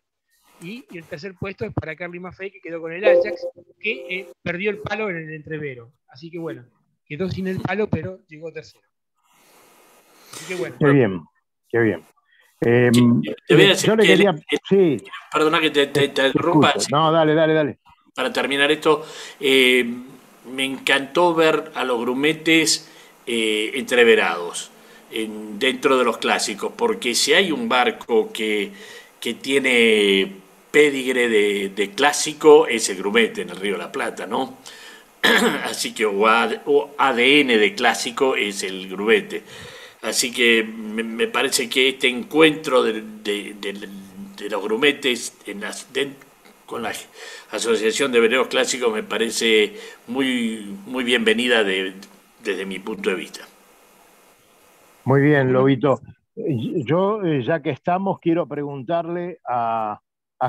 Y, el tercer puesto es para Carly Maffei, que quedó con el Ajax, que eh, perdió el palo en el entrevero. Así que bueno, quedó sin el palo, pero llegó tercero. Así que bueno. Qué bien, qué bien. Eh, yo le quería. sí. Perdona que te, te, interrumpa. No, dale, dale, dale. Para terminar esto, eh, me encantó ver a los grumetes eh, entreverados en, dentro de los clásicos, porque si hay un barco que, que tiene pedigre de, clásico, es el grumete en el Río de la Plata, ¿no? Así que, o, ADN de clásico es el grumete. Así que me, parece que este encuentro de, los grumetes con la Asociación de Veneros Clásicos me parece muy, muy bienvenida de, desde mi punto de vista. Muy bien, Lobito. Yo, eh, ya que estamos, quiero preguntarle a,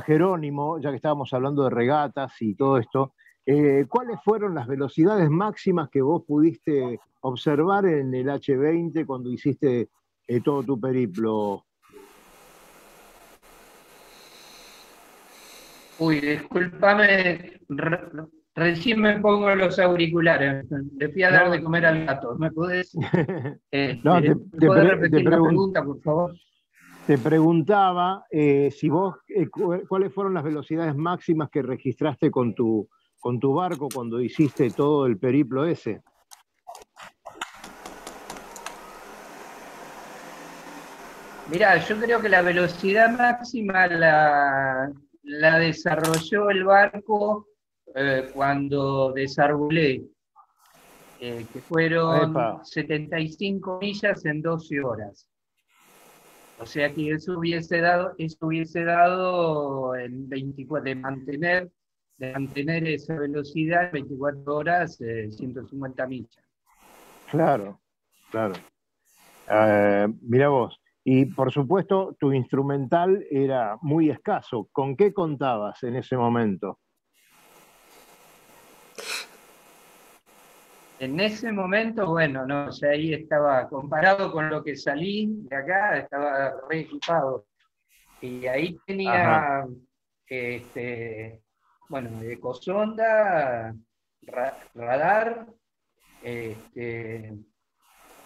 Jerónimo, ya que estábamos hablando de regatas y todo esto, eh, ¿cuáles fueron las velocidades máximas que vos pudiste observar en el H20 cuando hiciste eh, todo tu periplo? Uy, discúlpame, Recién me pongo los auriculares. Le fui a dar de comer al gato. ¿Me puedes, eh, no, te, repetir la pregunta, por favor? Te preguntaba eh, si vos, eh, cuáles fueron las velocidades máximas que registraste con tu, con tu barco cuando hiciste todo el periplo ese. Mirá, yo creo que la velocidad máxima la, la desarrolló el barco eh, cuando desarbolé eh, que fueron 75 millas en 12 horas. O sea que eso hubiese dado, eso hubiese dado en 24, de mantener, de mantener esa velocidad en 24 horas, 150 eh, millas. Claro, claro. Eh, mira vos, y por supuesto tu instrumental era muy escaso. ¿Con qué contabas en ese momento? En ese momento, bueno, no, o ahí estaba, comparado con lo que salí de acá, estaba re equipado. Y ahí tenía, este, bueno, ecosonda, radar, este,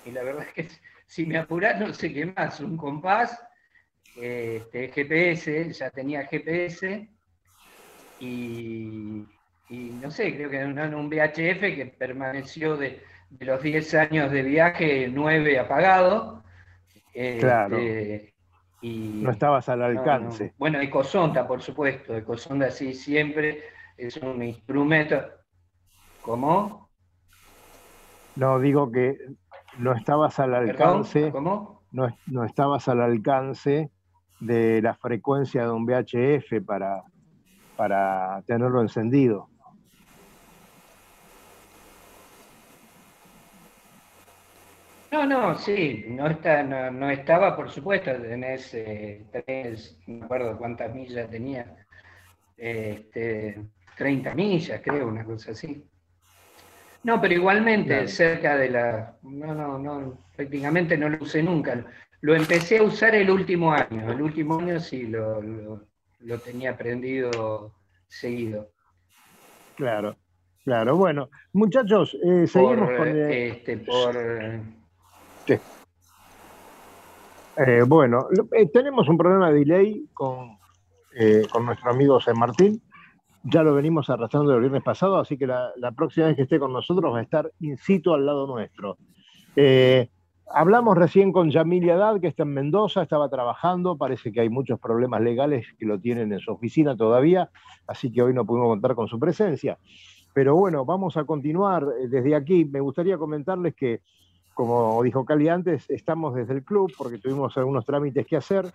y la verdad es que si me apuras no sé qué más, un compás, este, GPS, ya tenía GPS, y y no sé, creo que en un VHF que permaneció de, los 10 años de viaje, 9 apagado. Claro. Este, y, no estabas al alcance. Bueno, Ecosonda, por supuesto. Ecosonda sí, siempre es un instrumento. ¿Cómo? No, digo que no estabas al alcance. ¿Cómo? No, no estabas al alcance de la frecuencia de un VHF para, para tenerlo encendido. No, no, sí, no, está, no, estaba, por supuesto, tenés, eh, no me acuerdo cuántas millas tenía, este, 30 millas, creo, una cosa así. No, pero igualmente cerca de la, no, no, no, prácticamente no lo usé nunca. Lo empecé a usar el último año, el último año sí lo, lo tenía aprendido seguido. Claro, claro. Bueno, muchachos, eh, seguimos con... Este, por eh, bueno, eh, tenemos un problema de delay con, eh, con nuestro amigo San Martín. Ya lo venimos arrastrando el viernes pasado, así que la, próxima vez que esté con nosotros va a estar in situ al lado nuestro. hablamos recién con Yamil Haddad, que está en Mendoza, estaba trabajando, parece que hay muchos problemas legales que lo tienen en su oficina todavía, así que hoy no pudimos contar con su presencia. Pero bueno, vamos a continuar desde aquí. Me gustaría comentarles que como dijo Cali antes, estamos desde el club porque tuvimos algunos trámites que hacer.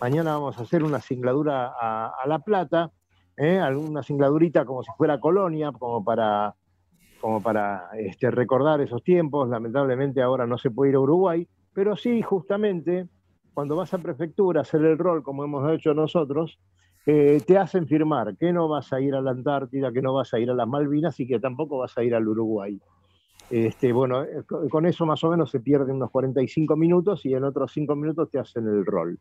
Mañana vamos a hacer una singladura a, La Plata, ¿eh? alguna singladurita como si fuera colonia, como para, este, recordar esos tiempos. Lamentablemente ahora no se puede ir a Uruguay, pero sí, justamente, cuando vas a prefectura a hacer el rol, como hemos hecho nosotros, eh, te hacen firmar que no vas a ir a la Antártida, que no vas a ir a las Malvinas y que tampoco vas a ir al Uruguay. Este, bueno, eh, con eso más o menos se pierden unos 45 minutos y en otros 5 minutos te hacen el rol.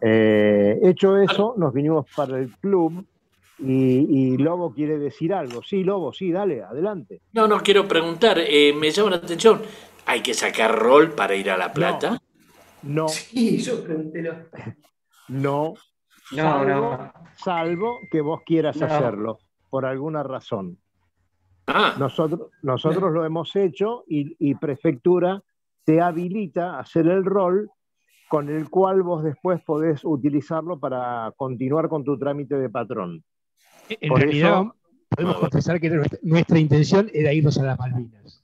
Eh, hecho eso, nos vinimos para el club y, Lobo quiere decir algo. Sí, Lobo, sí, dale, adelante. No, no, quiero preguntar, eh, me llama la atención, ¿hay que sacar rol para ir a La Plata? No. Sí, yo pregunté. No. No, salvo, no. Salvo que vos quieras hacerlo, por alguna razón. Ah. Nosotros, nosotros lo hemos hecho y, Prefectura te habilita a hacer el rol con el cual vos después podés utilizarlo para continuar con tu trámite de patrón. En realidad, podemos confesar que nuestra intención era irnos a las Malvinas.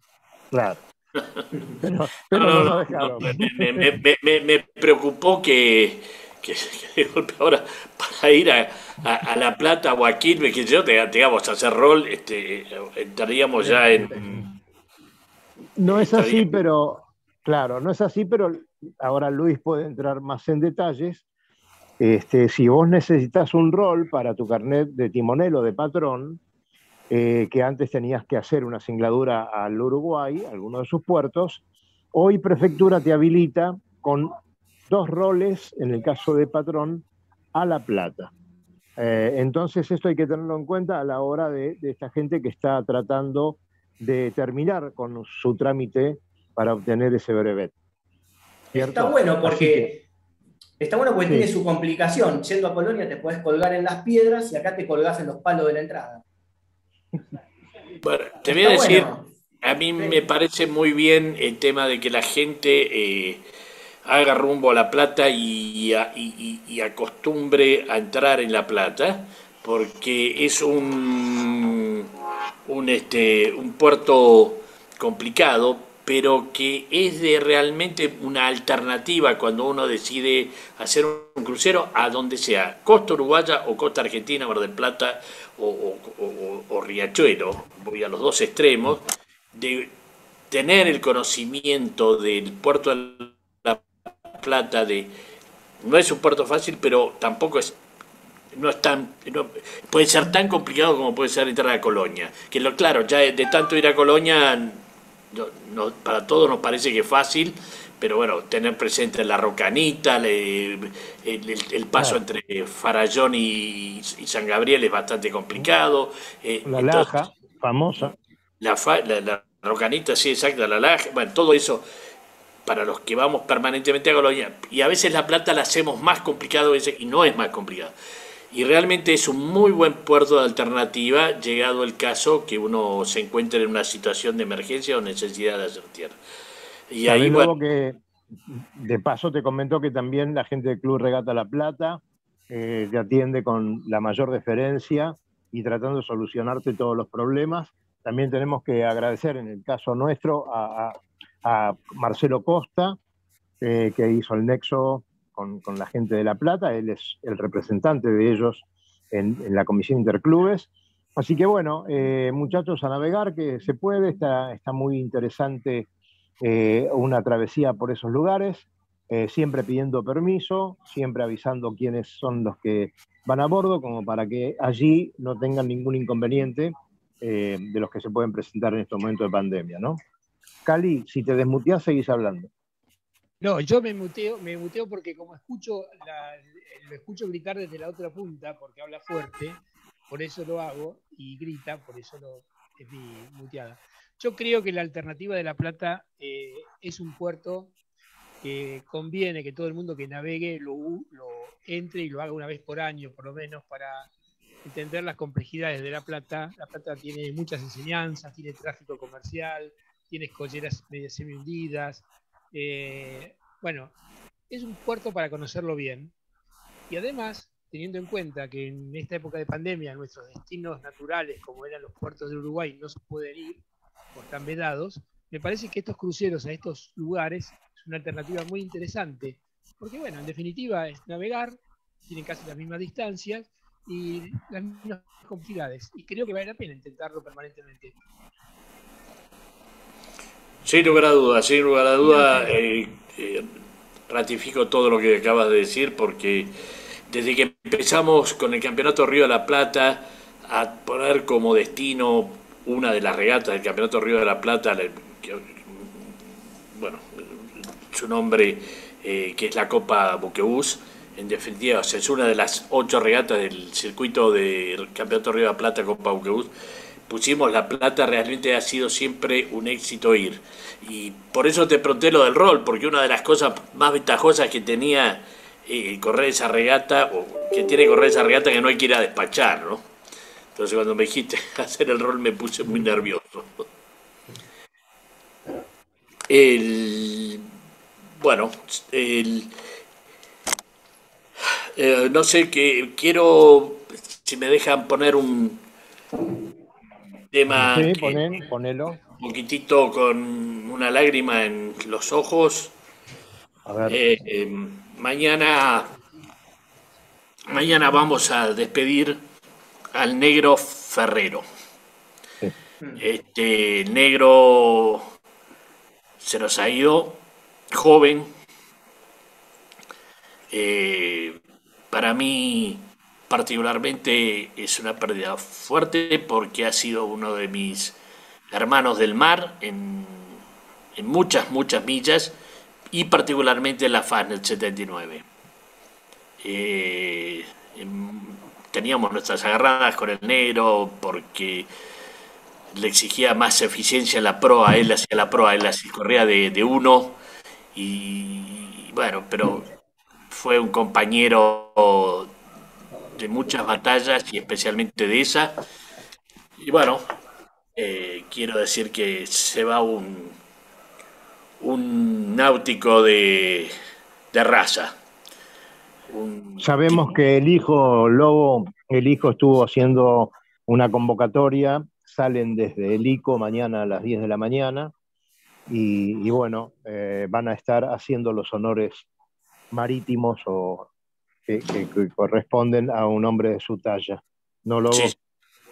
Claro. Pero, no, lo dejaron. me preocupó que, que, de golpe ahora para ir a, La Plata o a Quilmes, que yo, digamos, a hacer rol, este, estaríamos ya en... No es así, pero, claro, no es así, pero ahora Luis puede entrar más en detalles. Este, si vos necesitas un rol para tu carnet de timonel o de patrón, eh, que antes tenías que hacer una singladura al Uruguay, alguno de sus puertos, hoy Prefectura te habilita con dos roles, en el caso de patrón, a la plata. Eh, entonces esto hay que tenerlo en cuenta a la hora de, esta gente que está tratando de terminar con su trámite para obtener ese brevet. Está bueno porque, está bueno porque tiene su complicación. Yendo a Colonia te puedes colgar en las piedras y acá te colgás en los palos de la entrada. Bueno, te voy a decir, a mí me parece muy bien el tema de que la gente... Eh, haga rumbo a La Plata y, acostumbre a entrar en La Plata, porque es un, un, este, un puerto complicado, pero que es de realmente una alternativa cuando uno decide hacer un crucero a donde sea, costa uruguaya o costa argentina, Mar del Plata o, Riachuelo, voy a los dos extremos, de tener el conocimiento del puerto de Plata, de no es un puerto fácil, pero tampoco es no es tan puede ser tan complicado como puede ser entrar a Colonia que lo claro ya de tanto ir a Colonia no, para todos nos parece que es fácil, pero bueno, tener presente la Rocanita, el, paso entre Farallón y, San Gabriel es bastante complicado. Eh, la Laja, famosa. La, Rocanita, sí, exacto, la Laja, bueno, todo eso para los que vamos permanentemente a Colonia. Y a veces La Plata la hacemos más complicado y no es más complicado. Y realmente es un muy buen puerto de alternativa, llegado el caso que uno se encuentre en una situación de emergencia o necesidad de hacer tierra. Y ahí, bueno, que de paso te comentó que también la gente del Club Regata La Plata eh, te atiende con la mayor deferencia y tratando de solucionarte todos los problemas. También tenemos que agradecer en el caso nuestro a, Marcelo Costa, eh, que hizo el nexo con, la gente de La Plata, él es el representante de ellos en, la Comisión Interclubes. Así que bueno, eh, muchachos, a navegar que se puede, está, está muy interesante eh, una travesía por esos lugares, siempre pidiendo permiso, siempre avisando quiénes son los que van a bordo, como para que allí no tengan ningún inconveniente de los que se pueden presentar en estos momentos de pandemia, ¿no? Cali, si te desmuteas, seguís hablando. No, yo me muteo, me muteo porque como escucho lo escucho gritar desde la otra punta, porque habla fuerte, por eso lo hago, y grita, por eso lo, es mi muteada. Yo creo que la alternativa de La Plata eh, es un puerto que conviene que todo el mundo que navegue lo entre y lo haga una vez por año, por lo menos, para entender las complejidades de La Plata. La Plata tiene muchas enseñanzas, tiene tráfico comercial, tiene escolleras medio semi hundidas, eh, bueno, es un puerto para conocerlo bien. Y además, teniendo en cuenta que en esta época de pandemia nuestros destinos naturales, como eran los puertos de Uruguay, no se pueden ir o están vedados, me parece que estos cruceros a estos lugares es una alternativa muy interesante. Porque, bueno, en definitiva es navegar, tienen casi las mismas distancias y las mismas complejidades. Y creo que vale la pena intentarlo permanentemente. Sin lugar a dudas, sin lugar a dudas, eh, eh, ratifico todo lo que acabas de decir porque desde que empezamos con el Campeonato Río de la Plata a poner como destino una de las regatas del Campeonato Río de la Plata, bueno, su nombre eh, que es la Copa Buquebus, en definitiva, es una de las ocho regatas del circuito del Campeonato Río de la Plata Copa Buquebus pusimos La Plata, realmente ha sido siempre un éxito ir. Y por eso te pregunté lo del rol, porque una de las cosas más ventajosas que tenía eh, correr esa regata, o que tiene correr esa regata, que no hay que ir a despachar, ¿no? Entonces cuando me dijiste hacer el rol me puse muy nervioso. El, bueno, el, eh, no sé, que quiero, si me dejan poner un, tema sí, ponelo. un poquitito con una lágrima en los ojos. Eh, em, mañana, mañana vamos a despedir al negro Ferrero. Este negro se nos ha ido, joven. Eh, para mí particularmente es una pérdida fuerte porque ha sido uno de mis hermanos del mar en, muchas, muchas millas y particularmente en la FAN 79. Eh, teníamos nuestras agarradas con el negro porque le exigía más eficiencia en la proa, él hacía la proa, él hacía, corría de, de uno y bueno, pero fue un compañero de muchas batallas y especialmente de esa. Y bueno, eh, quiero decir que se va un, un náutico de, de raza. Sabemos que el hijo Lobo, el hijo estuvo haciendo una convocatoria salen desde el ICO mañana a las 10 de la mañana y, bueno, eh, van a estar haciendo los honores marítimos o que, corresponden a un hombre de su talla. ¿No lo sí,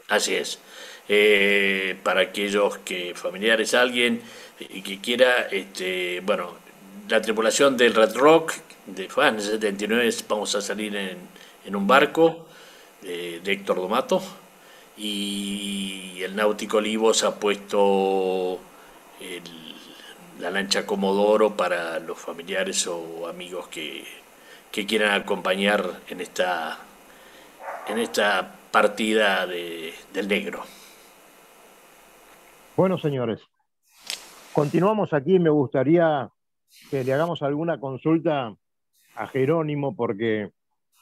así es. Eh, para aquellos que familiares, alguien y que quiera, este, bueno, la tripulación del Red Rock de FAN 79 vamos a salir en un barco de, Héctor Domato y el Náutico Olivos ha puesto la lancha Comodoro para los familiares o amigos que, que quieran acompañar en esta, en esta partida de, del negro. Bueno, señores, continuamos aquí. Me gustaría que le hagamos alguna consulta a Jerónimo, porque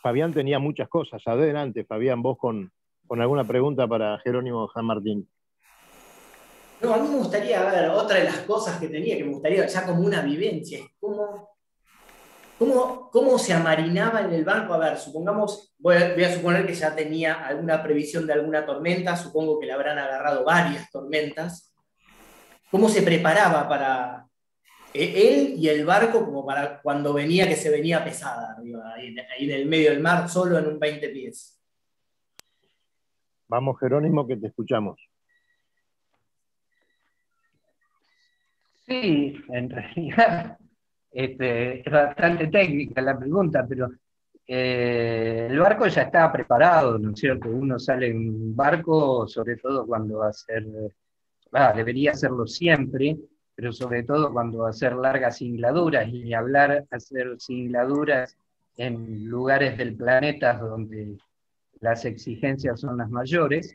Fabián tenía muchas cosas. Adelante, Fabián, vos con, con alguna pregunta para Jerónimo San Martín. No, a mí me gustaría ver otra de las cosas que tenía, que me gustaría ya como una vivencia, es cómo, cómo, cómo se amarinaba en el barco. A ver, supongamos, voy a, voy a, suponer que ya tenía alguna previsión de alguna tormenta, supongo que le habrán agarrado varias tormentas. ¿Cómo se preparaba para, e-, él y el barco como para cuando venía que se venía pesada, ahí, en el medio del mar, solo en un 20 pies. Vamos, Jerónimo, que te escuchamos. Sí, en realidad este, es bastante técnica la pregunta, pero eh, el barco ya estaba preparado, ¿no es cierto? Uno sale en un barco, sobre todo cuando va a ser, debería hacerlo siempre, pero sobre todo cuando va a hacer largas singladuras y hablar, hacer singladuras en lugares del planeta donde las exigencias son las mayores,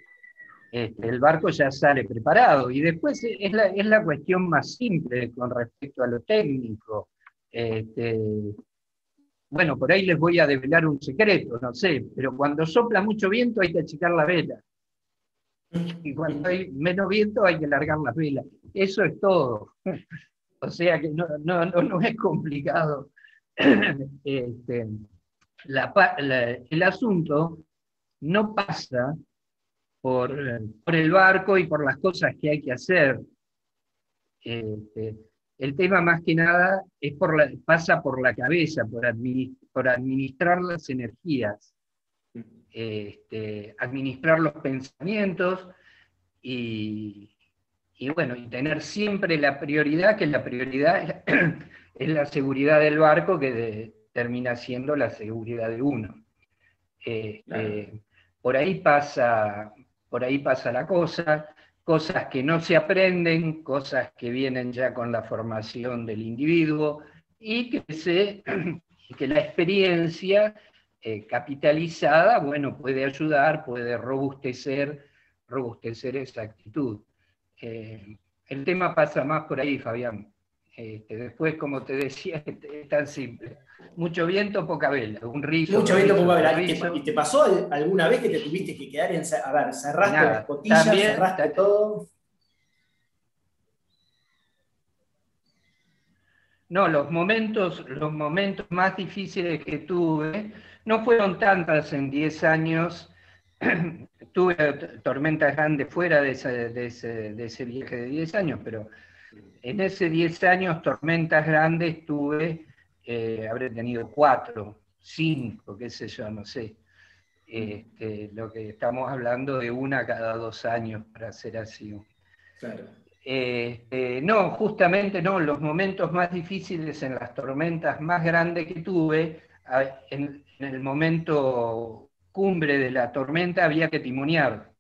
este, el barco ya sale preparado. Y después es la, es la cuestión más simple con respecto a lo técnico. Este, bueno, por ahí les voy a develar un secreto, no sé, pero cuando sopla mucho viento hay que achicar la vela. Y cuando hay menos viento hay que largar las velas. Eso es todo. O sea que no, no, no, es complicado. Este, el asunto no pasa por, por, el barco y por las cosas que hay que hacer. Este, el tema más que nada es por la, pasa por la cabeza, por, por administrar las energías, este, administrar los pensamientos y, y bueno, y tener siempre la prioridad, que la prioridad es la seguridad del barco, que termina siendo la seguridad de uno. Este, por, ahí pasa, por ahí pasa la cosa, cosas que no se aprenden, cosas que vienen ya con la formación del individuo y que, se, que la experiencia eh, capitalizada, bueno, puede ayudar, puede robustecer, robustecer esa actitud. Eh, el tema pasa más por ahí, Fabián. Este, después, como te decía, es tan simple. Mucho viento, poca vela. Un rizo. Mucho viento, poca vela. ¿Y te, pasó alguna vez que te tuviste que quedar en. A ver, cerraste las cotillas, cerraste todo. No, los momentos, los momentos más difíciles que tuve no fueron tantas en 10 años tuve tormentas grandes fuera de ese, viaje de 10 años, pero en ese 10 años tormentas grandes tuve, eh, habré tenido 4, 5, qué sé yo, no sé. Este, lo que estamos hablando de una cada dos años, para ser así. Este, no, justamente no, los momentos más difíciles en las tormentas más grandes que tuve, en el momento cumbre de la tormenta había que timonear,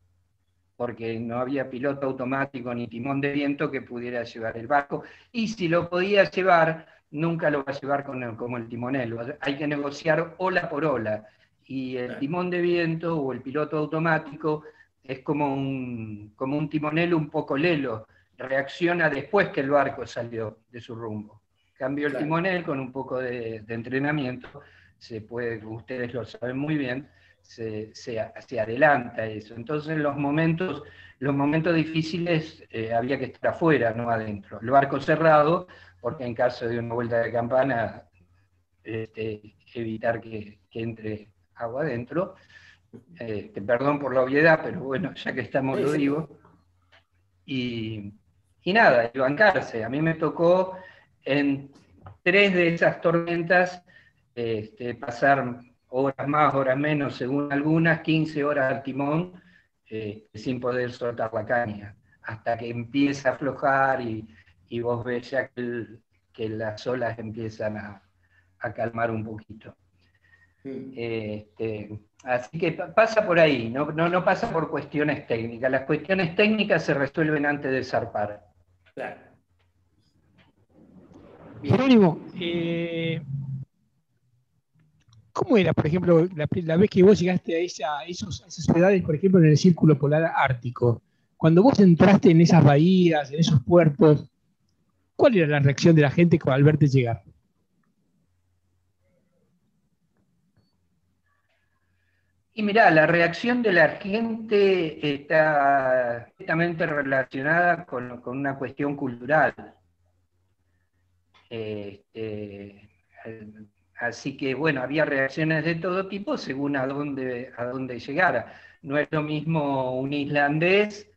porque no había piloto automático ni timón de viento que pudiera llevar el barco, y si lo podía llevar, nunca lo va a llevar con como el timonel, hay que negociar ola por ola, y el timón de viento o el piloto automático es como un, como un timonel un poco lelo, reacciona después que el barco salió de su rumbo. Cambio el timonel con un poco de, de entrenamiento, se puede, ustedes lo saben muy bien, se, adelanta eso. Entonces los momentos, los momentos difíciles eh, había que estar afuera, no adentro. El barco cerrado, porque en caso de una vuelta de campana, este, evitar que, entre agua adentro. Este, perdón por la obviedad, pero bueno, ya que estamos lo digo. y, nada, y bancarse. A mí me tocó en tres de esas tormentas este, pasar horas más, horas menos, según algunas, 15 horas al timón, este, sin poder soltar la caña, hasta que empieza a aflojar y, vos ves ya que, las olas empiezan a, calmar un poquito. Este, así que pasa por ahí, no, no, pasa por cuestiones técnicas. Las cuestiones técnicas se resuelven antes de zarpar. Claro. Jerónimo, eh, ¿cómo era, por ejemplo, la, vez que vos llegaste a, esas ciudades, por ejemplo, en el Círculo Polar Ártico? Cuando vos entraste en esas bahías, en esos puertos, ¿cuál era la reacción de la gente al verte llegar? Y mira, la reacción de la gente está directamente relacionada con, una cuestión cultural. Este, así que bueno, había reacciones de todo tipo según a dónde, a dónde llegara. No es lo mismo un islandés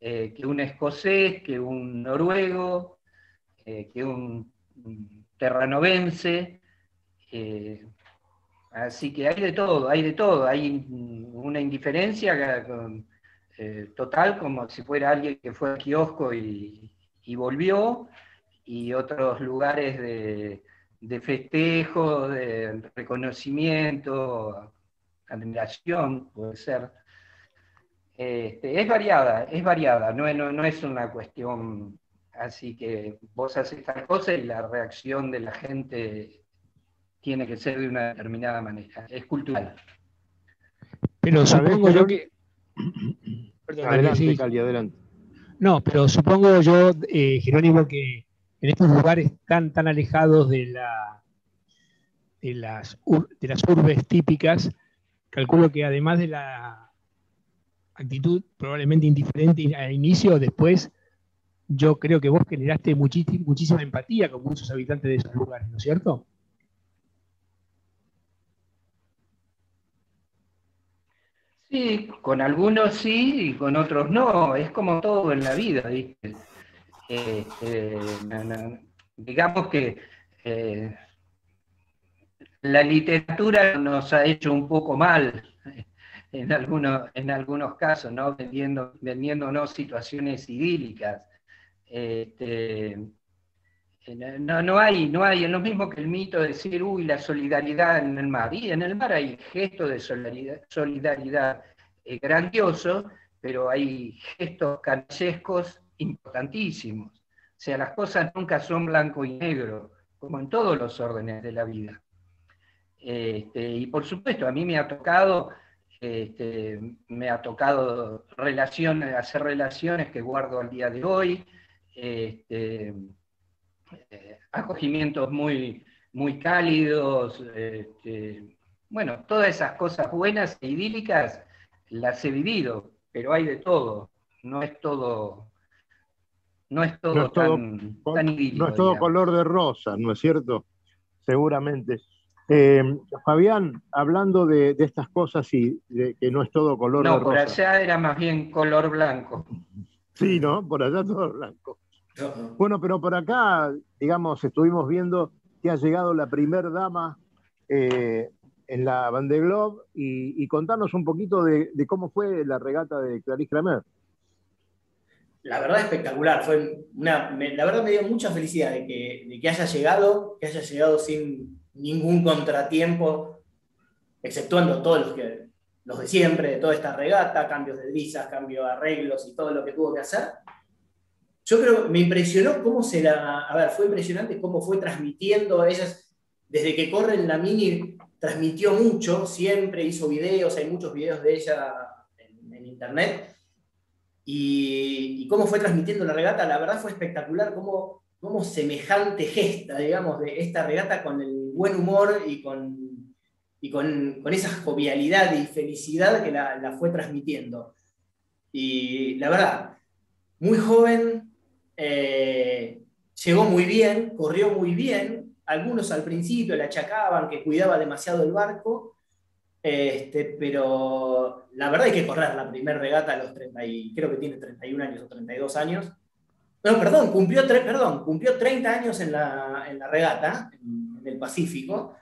eh, que un escocés, que un noruego, eh, que un terranovense. Eh, Así que hay de todo, hay de todo. Hay una indiferencia total, como si fuera alguien que fue al kiosco y, volvió, y otros lugares de, festejo, de reconocimiento, admiración, puede ser. Este, es variada, es variada, no, no, es una cuestión así que vos haces tal cosa y la reacción de la gente tiene que ser de una determinada manera, es cultural. Pero supongo yo que... adelante, Cali, adelante. No, pero supongo yo, eh, Jerónimo, que en estos lugares tan, tan alejados de, la, de, las, de las urbes típicas, calculo que además de la actitud probablemente indiferente al inicio, después yo creo que vos generaste muchísima empatía con muchos habitantes de esos lugares, ¿no es cierto? Sí, con algunos sí y con otros no. Es como todo en la vida, ¿viste? Este, digamos que eh, la literatura nos ha hecho un poco mal en algunos, en algunos casos, ¿no? Vendiendo, vendiéndonos situaciones idílicas. Este, no, no, hay, no hay, es lo mismo que el mito de decir, uy, la solidaridad en el mar. Y en el mar hay gestos de solidaridad, eh, grandiosos, pero hay gestos canallescos importantísimos. O sea, las cosas nunca son blanco y negro, como en todos los órdenes de la vida. Este, y por supuesto, a mí me ha tocado, este, me ha tocado relaciones, hacer relaciones que guardo al día de hoy. Este, eh, acogimientos muy, muy cálidos, bueno, todas esas cosas buenas e idílicas las he vivido, pero hay de todo, no es todo, no es todo, tan, idílico. No es todo color de rosa, ¿no es cierto? Seguramente. Eh, Fabián, hablando de, estas cosas y de que no es todo color de rosa. No, por allá era más bien color blanco. Sí, ¿no? Por allá todo blanco. Bueno, pero por acá, digamos, estuvimos viendo que ha llegado la primer dama eh, en la Van de Globe y, contarnos un poquito de, cómo fue la regata de Clarice Kramer. La verdad espectacular, fue una, la verdad me dio mucha felicidad de que, haya llegado, que haya llegado sin ningún contratiempo, exceptuando todos los, que, los de siempre, de toda esta regata, cambios de brisas, cambios de arreglos y todo lo que tuvo que hacer yo creo que me impresionó cómo se la. A ver, fue impresionante cómo fue transmitiendo ellas. Desde que corre en la mini, transmitió mucho, siempre hizo videos, hay muchos videos de ella en, internet. Y, cómo fue transmitiendo la regata, la verdad fue espectacular, cómo, cómo semejante gesta, digamos, de esta regata con el buen humor y con, y con, con esa jovialidad y felicidad que la, fue transmitiendo. Y la verdad, muy joven, eh, llegó muy bien, corrió muy bien. Algunos al principio le achacaban que cuidaba demasiado el barco. Este, pero la verdad hay que correr la primera regata a los 30, y creo que tiene 31 años o 32 años. No, perdón, cumplió, perdón, cumplió 30 años en la, en la regata, en, el Pacífico.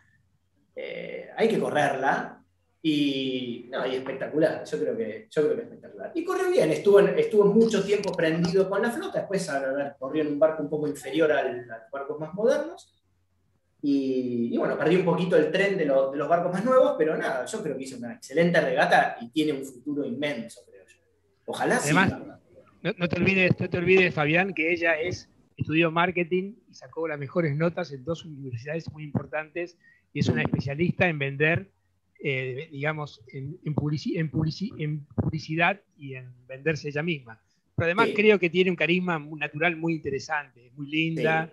Eh, hay que correrla. Y, no, y espectacular, yo creo, que, yo creo que espectacular. Y corrió bien, estuvo, estuvo mucho tiempo prendido con la flota, después corrió en un barco un poco inferior al, a los barcos más modernos. Y, bueno, perdió un poquito el tren de, de, los barcos más nuevos, pero nada, yo creo que hizo una excelente regata y tiene un futuro inmenso, creo yo. Ojalá Además, no, te olvides, no te olvides, Fabián, que ella es, estudió marketing y sacó las mejores notas en dos universidades muy importantes y es una especialista en vender, eh, digamos, en, en, publicidad y en venderse ella misma. Pero además creo que tiene un carisma natural muy interesante, es muy linda,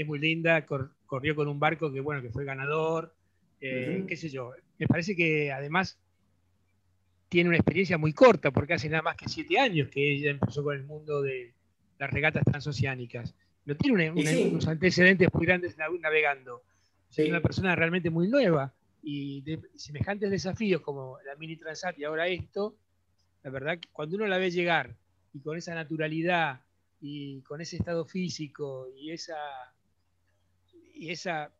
es muy linda, corrió con un barco que, bueno, que fue ganador, eh, qué sé yo. Me parece que además tiene una experiencia muy corta, porque hace nada más que siete años que ella empezó con el mundo de las regatas transoceánicas. No tiene unos antecedentes muy grandes navegando. Es una persona realmente muy nueva y de semejantes desafíos como la Mini Transat y ahora esto, la verdad que cuando uno la ve llegar y con esa naturalidad y con ese estado físico y esa, y esa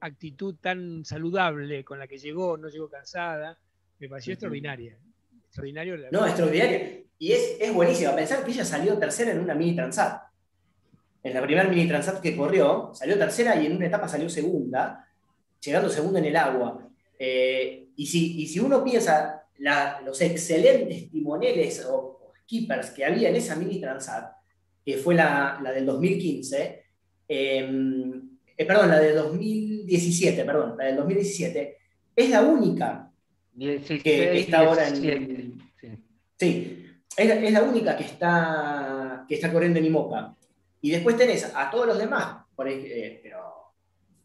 actitud tan saludable con la que llegó, no llegó cansada, me pareció extraordinaria. Extraordinario. no, extraordinario. Y es, es buenísimo. Pensar que ella salió tercera en una mini transat. En la primera mini transat que corrió, salió tercera y en una etapa salió segunda, llegando segunda en el agua. Eh, y, si, si uno piensa los excelentes timoneles o, skippers que había en esa mini transat, que fue la, del 2015, em, eh, perdón, la del 2017, perdón, la del 2017, es la única que está ahora en. Sí, es, la única que está, que está corriendo en IMOCA. Y después tenés a todos los demás, por eh, pero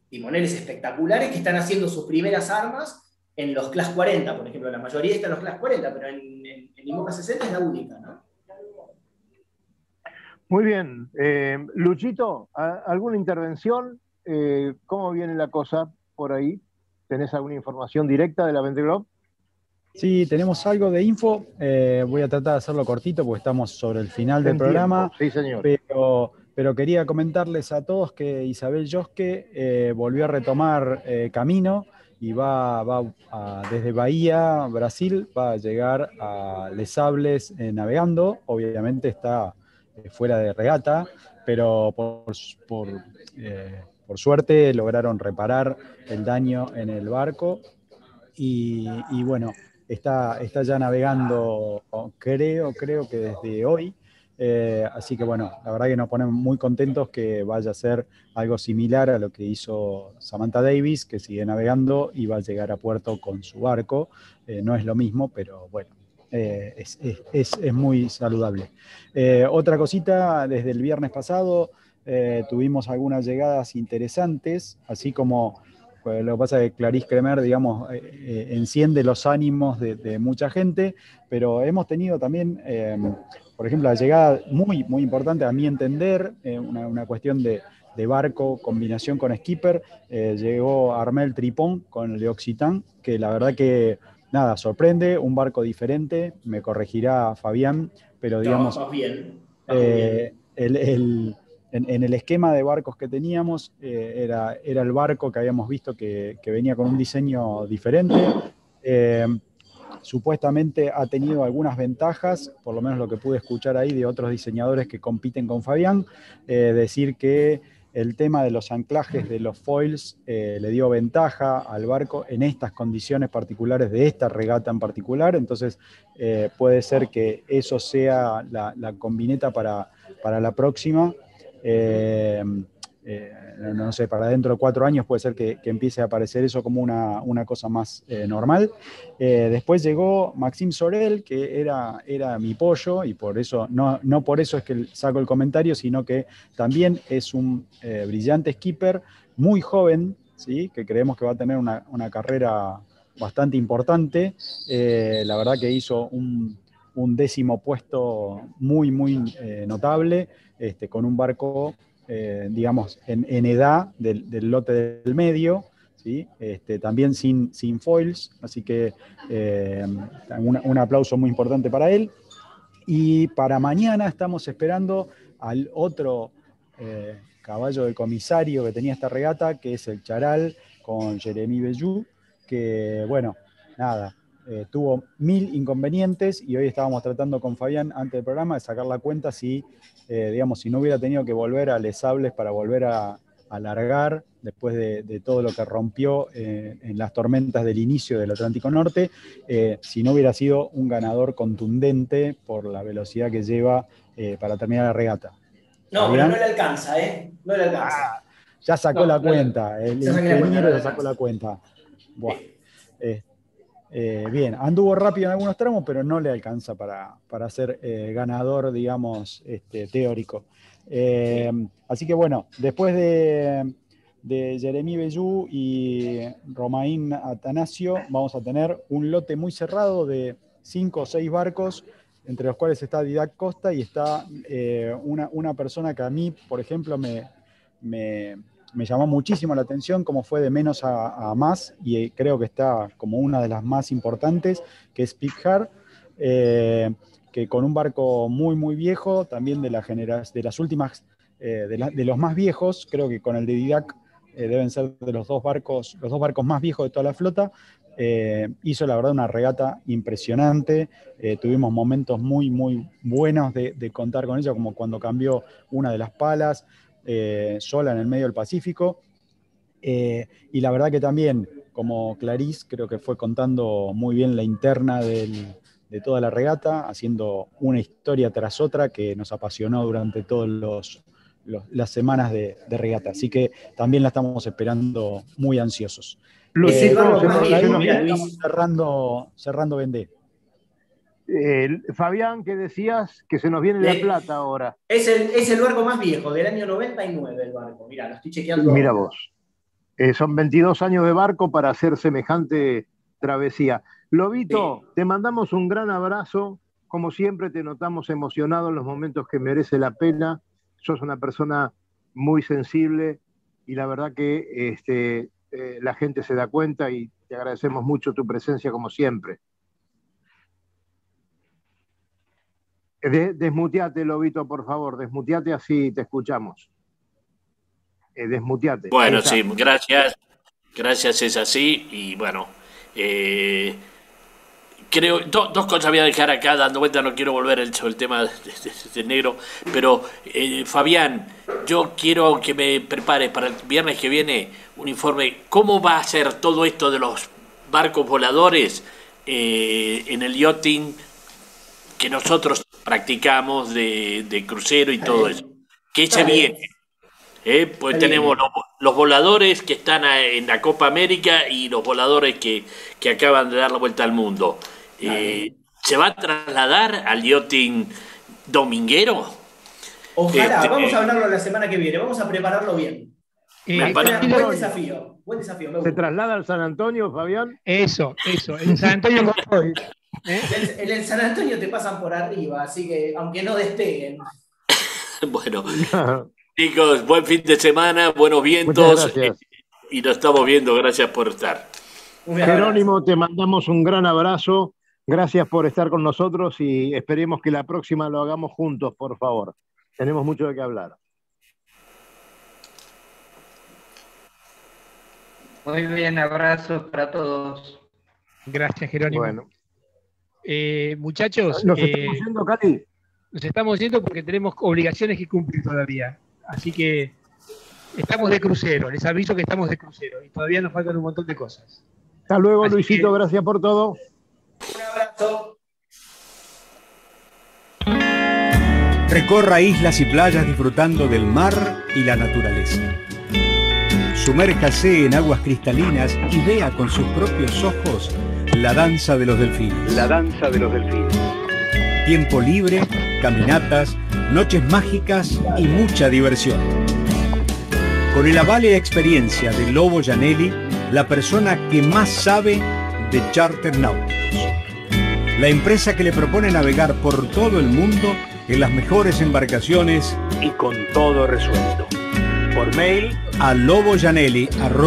timoneles espectaculares que están haciendo sus primeras armas en los Class 40, por ejemplo. La mayoría están en los Class 40, pero en, en, IMOCA 60 es la única, ¿no? Muy bien. Eh, Luchito, ¿alguna intervención? Eh, ¿Cómo viene la cosa por ahí? ¿Tenés alguna información directa de la Vendée Sí, tenemos algo de info. Eh, voy a tratar de hacerlo cortito porque estamos sobre el final del programa. Sí, señor. Pero, pero, quería comentarles a todos que Isabel Josque eh, volvió a retomar eh, camino y va, va desde Bahía, Brasil, va a llegar a Les Sables navegando. Obviamente está fuera de regata, pero por, por, por suerte lograron reparar el daño en el barco. Y, bueno, está, está ya navegando, creo, creo que desde hoy. Eh, así que bueno, la verdad que nos ponemos muy contentos que vaya a ser algo similar a lo que hizo Samantha Davis, que sigue navegando y va a llegar a puerto con su barco. Eh, no es lo mismo, pero bueno, eh, es, es, es, muy saludable. otra cosita, desde el viernes pasado tuvimos algunas llegadas interesantes, así como pues, lo que pasa es que Clarice Kremer, digamos, eh, eh, enciende los ánimos de, mucha gente, pero hemos tenido también, em, por ejemplo, la llegada muy, muy importante, a mi entender, eh, una, cuestión de, barco, combinación con skipper, llegó Armel Tripón con el de Occitán, que la verdad que, nada, sorprende, un barco diferente, me corregirá Fabián, pero digamos... bien. el en, el esquema de barcos que teníamos, eh, era, era, el barco que habíamos visto que, venía con un diseño diferente. Eh, supuestamente ha tenido algunas ventajas, por lo menos lo que pude escuchar ahí de otros diseñadores que compiten con Fabián, eh, decir que el tema de los anclajes de los foils le dio ventaja al barco en estas condiciones particulares de esta regata en particular, entonces puede ser que eso sea la, la combineta para, para la próxima eh, eh, no sé, para dentro de cuatro años puede ser que, empiece a aparecer eso como una, cosa más eh, normal. después llegó Maxim Sorel, que era, era mi pollo, y por eso, no, no por eso es que saco el comentario, sino que también es un brillante skipper, muy joven, ¿sí? que creemos que va a tener una, carrera bastante importante. la verdad que hizo un, un décimo puesto muy, muy notable. Este, con un barco, eh, digamos, en, edad del, lote del medio, ¿sí? Este, también sin, sin foils, así que eh, un, un aplauso muy importante para él. Y para mañana estamos esperando al otro eh, caballo del comisario que tenía esta regata, que es el Charal con Jeremy Bellou, que bueno, nada, eh, tuvo mil inconvenientes y hoy estábamos tratando con Fabián antes del programa de sacar la cuenta si, eh, digamos, si no hubiera tenido que volver a Les Sables para volver a alargar después de, todo lo que rompió eh, en las tormentas del inicio del Atlántico Norte, si no hubiera sido un ganador contundente por la velocidad que lleva para terminar la regata. No, pero no le alcanza, ¿eh? No le alcanza. Ah, ya sacó la cuenta, el ingeniero ya sacó la cuenta. Buah. Eh, bien, anduvo rápido en algunos tramos, pero no le alcanza para, ser eh, ganador, digamos, este, teórico. Eh, así que bueno, después de, de Jeremy Bellú y Romain Atanasio, vamos a tener un lote muy cerrado de cinco o seis barcos, entre los cuales está Didac Costa y está una, persona que a mí, por ejemplo, me llamó muchísimo la atención cómo fue de menos a, más y eh, creo que está como una de las más importantes, que es Pikhar, eh, que con un barco muy, muy viejo, también de, la de las últimas, eh, de, los más viejos, creo que con el de Didac deben ser de los dos barcos, los dos barcos más viejos de toda la flota, hizo la verdad una regata impresionante, tuvimos momentos muy, muy buenos de, contar con ella, como cuando cambió una de las palas, eh, sola en el medio del Pacífico. Eh, y la verdad que también, como Clarice, creo que fue contando muy bien la interna de toda la regata, haciendo una historia tras otra que nos apasionó durante todas las semanas de, regata. Así que también la estamos esperando muy ansiosos. Eh, cerrando, cerrando Vendé. Fabián, ¿qué decías? Que se nos viene la plata ahora. Es el, es el barco más viejo, del año 99 el barco. Mira, lo estoy chequeando. Mira vos. Eh, son 22 años de barco para hacer semejante travesía. Lobito, te mandamos un gran abrazo. Como siempre, te notamos emocionado en los momentos que merece la pena. Sos una persona muy sensible y la verdad que este, eh, la gente se da cuenta y te agradecemos mucho tu presencia como siempre. Desmuteate, Lobito, por favor, desmuteate así te escuchamos. Eh, desmuteate. Bueno, sí, gracias. Gracias, es así. Y bueno, eh, creo, dos cosas voy a dejar acá dando vuelta, no quiero volver el, el tema de, negro, pero eh, Fabián, yo quiero que me prepares para el viernes que viene un informe, ¿cómo va a ser todo esto de los barcos voladores en el yachting que nosotros practicamos de, crucero y todo eso. ¿Qué se viene? ¿Eh? Pues tenemos los, voladores que están en la Copa América y los voladores que, acaban de dar la vuelta al mundo. Eh, ¿Se va a trasladar al yachting dominguero? Ojalá, este, vamos a hablarlo la semana que viene, vamos a prepararlo bien. Eh, buen desafío, buen desafío. ¿Se traslada al San Antonio, Fabián? Eso, eso, en San Antonio en, el San Antonio te pasan por arriba, así que aunque no despeguen. bueno, chicos, buen fin de semana, buenos vientos y nos estamos viendo. Gracias por estar. Jerónimo, te mandamos un gran abrazo. Gracias por estar con nosotros y esperemos que la próxima lo hagamos juntos, por favor. Tenemos mucho de qué hablar. Muy bien, abrazos para todos. Gracias, Jerónimo. Bueno. Eh, muchachos, nos eh, estamos yendo, Cati. Nos estamos yendo porque tenemos obligaciones que cumplir todavía. Así que estamos de crucero. Les aviso que estamos de crucero y todavía nos faltan un montón de cosas. Hasta luego, Luisito. Gracias por todo. Un abrazo. Recorra islas y playas disfrutando del mar y la naturaleza. Sumérjase en aguas cristalinas y vea con sus propios ojos la danza de los delfines. La danza de los delfines. Tiempo libre, caminatas, noches mágicas y mucha diversión. Con el aval y la experiencia de Lobo Janelli, la persona que más sabe de charter náuticos. La empresa que le propone navegar por todo el mundo en las mejores embarcaciones y con todo resuelto. Por mail a loboyanelli.com